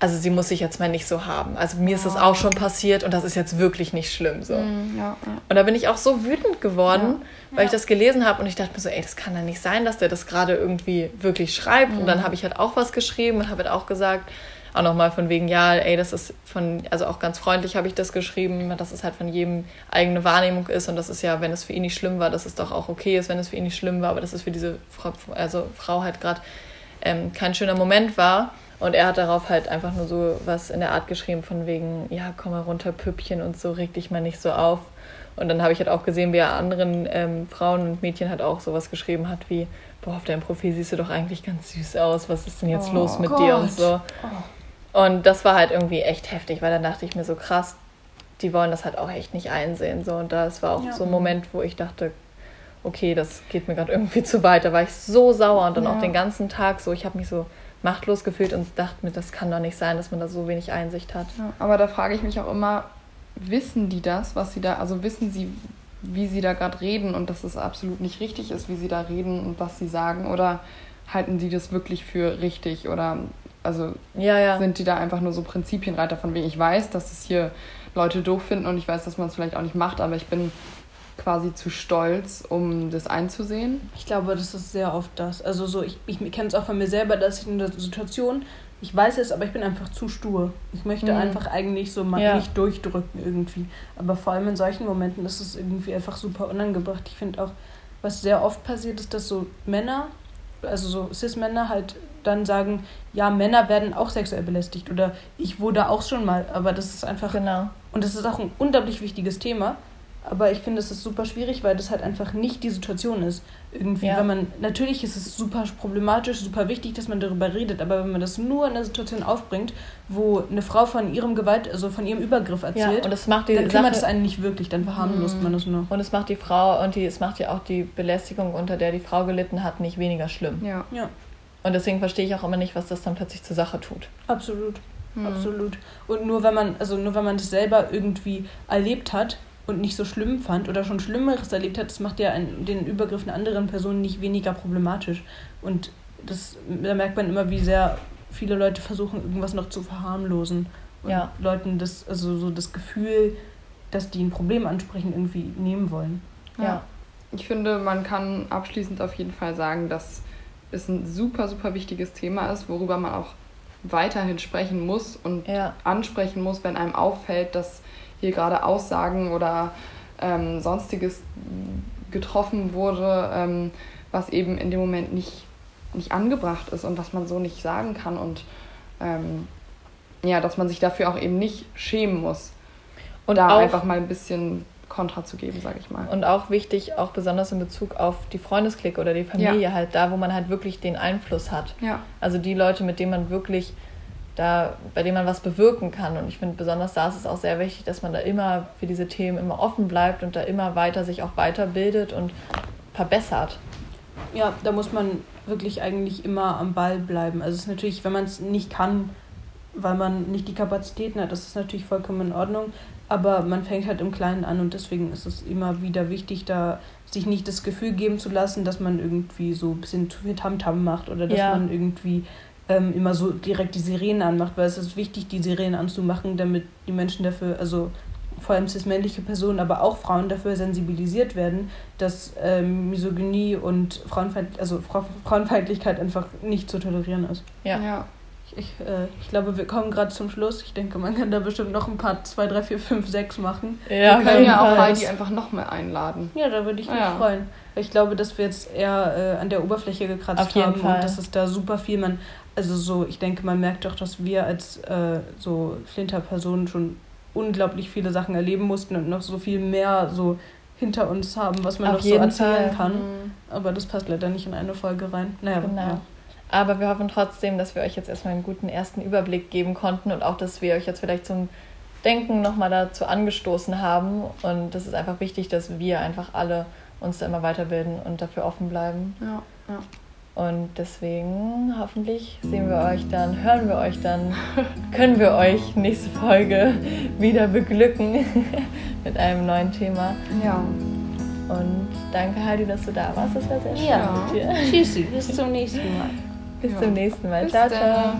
also sie muss sich jetzt mal nicht so haben. Also mir ist das auch schon passiert und das ist jetzt wirklich nicht schlimm so. Mm, ja, ja. Und da bin ich auch so wütend geworden, ja, weil ich das gelesen habe und ich dachte mir so, ey, das kann ja nicht sein, dass der das gerade irgendwie wirklich schreibt. Mm. Und dann mhm. habe ich halt auch was geschrieben und habe halt auch gesagt, auch nochmal von wegen, ja, ey, das ist von, also auch ganz freundlich habe ich das geschrieben, dass es halt von jedem eigene Wahrnehmung ist und das ist ja, wenn es für ihn nicht schlimm war, dass es doch auch okay ist, wenn es für ihn nicht schlimm war, aber dass es für diese Frau, also Frau halt gerade ähm, kein schöner Moment war. Und er hat darauf halt einfach nur so was in der Art geschrieben von wegen, ja, komm mal runter, Püppchen und so, reg dich mal nicht so auf. Und dann habe ich halt auch gesehen, wie er anderen ähm, Frauen und Mädchen halt auch sowas geschrieben hat wie, boah, auf deinem Profil siehst du doch eigentlich ganz süß aus, was ist denn jetzt oh, los mit Gott. dir und so. Oh. Und das war halt irgendwie echt heftig, weil dann dachte ich mir so krass, die wollen das halt auch echt nicht einsehen. So. Und das war auch ja. so ein Moment, wo ich dachte, okay, das geht mir gerade irgendwie zu weit. Da war ich so sauer und dann ja. auch den ganzen Tag so, ich habe mich so machtlos gefühlt und dachte mir, das kann doch nicht sein, dass man da so wenig Einsicht hat. Ja, aber da frage ich mich auch immer, wissen die das, was sie da, also wissen sie, wie sie da gerade reden und dass es absolut nicht richtig ist, wie sie da reden und was sie sagen oder halten sie das wirklich für richtig oder also ja, ja. sind die da einfach nur so Prinzipienreiter von wegen, ich weiß, dass es hier Leute doof finden und ich weiß, dass man es vielleicht auch nicht macht, aber ich bin quasi zu stolz, um das einzusehen? Ich glaube, das ist sehr oft das. Also so, ich, ich kenne es auch von mir selber, dass ich in der Situation, ich weiß es, aber ich bin einfach zu stur. Ich möchte mhm. einfach eigentlich so mal ja. nicht durchdrücken irgendwie. Aber vor allem in solchen Momenten ist es irgendwie einfach super unangebracht. Ich finde auch, was sehr oft passiert, ist, dass so Männer, also so Cis-Männer halt dann sagen, ja, Männer werden auch sexuell belästigt oder ich wurde auch schon mal, aber das ist einfach. Genau. Und das ist auch ein unglaublich wichtiges Thema. Aber ich finde, es ist super schwierig, weil das halt einfach nicht die Situation ist. Irgendwie, ja. wenn man, natürlich ist es super problematisch, super wichtig, dass man darüber redet, aber wenn man das nur in einer Situation aufbringt, wo eine Frau von ihrem Gewalt, also von ihrem Übergriff erzählt, ja, und das macht die dann kümmert es einen nicht wirklich, dann verharmlost mhm. man das nur. Und es macht die Frau, und die, es macht ja auch die Belästigung, unter der die Frau gelitten hat, nicht weniger schlimm. Ja. ja. Und deswegen verstehe ich auch immer nicht, was das dann plötzlich zur Sache tut. Absolut. Mhm. Absolut. Und nur wenn man, also nur wenn man das selber irgendwie erlebt hat, und nicht so schlimm fand oder schon Schlimmeres erlebt hat, das macht ja einen, den Übergriff einer anderen Person nicht weniger problematisch. Und das, da merkt man immer, wie sehr viele Leute versuchen, irgendwas noch zu verharmlosen. Und ja. Leuten das, also so das Gefühl, dass die ein Problem ansprechen, irgendwie nehmen wollen. Ja. ja. Ich finde, man kann abschließend auf jeden Fall sagen, dass es ein super, super wichtiges Thema ist, worüber man auch weiterhin sprechen muss und ja. ansprechen muss, wenn einem auffällt, dass hier gerade Aussagen oder ähm, sonstiges getroffen wurde, ähm, was eben in dem Moment nicht, nicht angebracht ist und was man so nicht sagen kann und ähm, ja, dass man sich dafür auch eben nicht schämen muss. Und da einfach mal ein bisschen Kontra zu geben, sage ich mal. Und auch wichtig, auch besonders in Bezug auf die Freundesklicke oder die Familie, ja. halt da, wo man halt wirklich den Einfluss hat. Ja. Also die Leute, mit denen man wirklich da, bei dem man was bewirken kann. Und ich finde, besonders da ist es auch sehr wichtig, dass man da immer für diese Themen immer offen bleibt und da immer weiter sich auch weiterbildet und verbessert. Ja, da muss man wirklich eigentlich immer am Ball bleiben. Also es ist natürlich, wenn man es nicht kann, weil man nicht die Kapazitäten hat, das ist natürlich vollkommen in Ordnung. Aber man fängt halt im Kleinen an und deswegen ist es immer wieder wichtig, da sich nicht das Gefühl geben zu lassen, dass man irgendwie so ein bisschen zu viel Tamtam macht oder dass ja. man irgendwie ähm, immer so direkt die Sirenen anmacht, weil es ist wichtig, die Sirenen anzumachen, damit die Menschen dafür, also vor allem cis-männliche Personen, aber auch Frauen dafür sensibilisiert werden, dass ähm, Misogynie und Frauenfeind also Frauenfeindlichkeit einfach nicht zu tolerieren ist. Ja. ja. Ich, äh, ich glaube, wir kommen gerade zum Schluss. Ich denke, man kann da bestimmt noch ein paar 2, 3, 4, 5, 6 machen. Ja, wir können ja auch Heidi einfach noch mehr einladen. Ja, da würde ich mich ja. freuen. Ich glaube, dass wir jetzt eher äh, an der Oberfläche gekratzt Auf jeden haben Fall. und dass es da super viel man also so, ich denke, man merkt doch, dass wir als äh, so Flinter-Personen schon unglaublich viele Sachen erleben mussten und noch so viel mehr so hinter uns haben, was man Auf noch so erzählen Fall. kann. Mhm. Aber das passt leider nicht in eine Folge rein. Naja, genau. Ja. Aber wir hoffen trotzdem, dass wir euch jetzt erstmal einen guten ersten Überblick geben konnten und auch, dass wir euch jetzt vielleicht zum Denken nochmal dazu angestoßen haben. Und das ist einfach wichtig, dass wir einfach alle uns da immer weiterbilden und dafür offen bleiben. Ja, ja. Und deswegen hoffentlich sehen wir euch dann, hören wir euch dann, können wir euch nächste Folge wieder beglücken mit einem neuen Thema. Ja. Und danke Heidi, dass du da warst. Das war sehr schön ja. mit dir. Tschüssi, bis zum nächsten Mal. Bis ja. zum nächsten Mal. Bis ciao, ciao.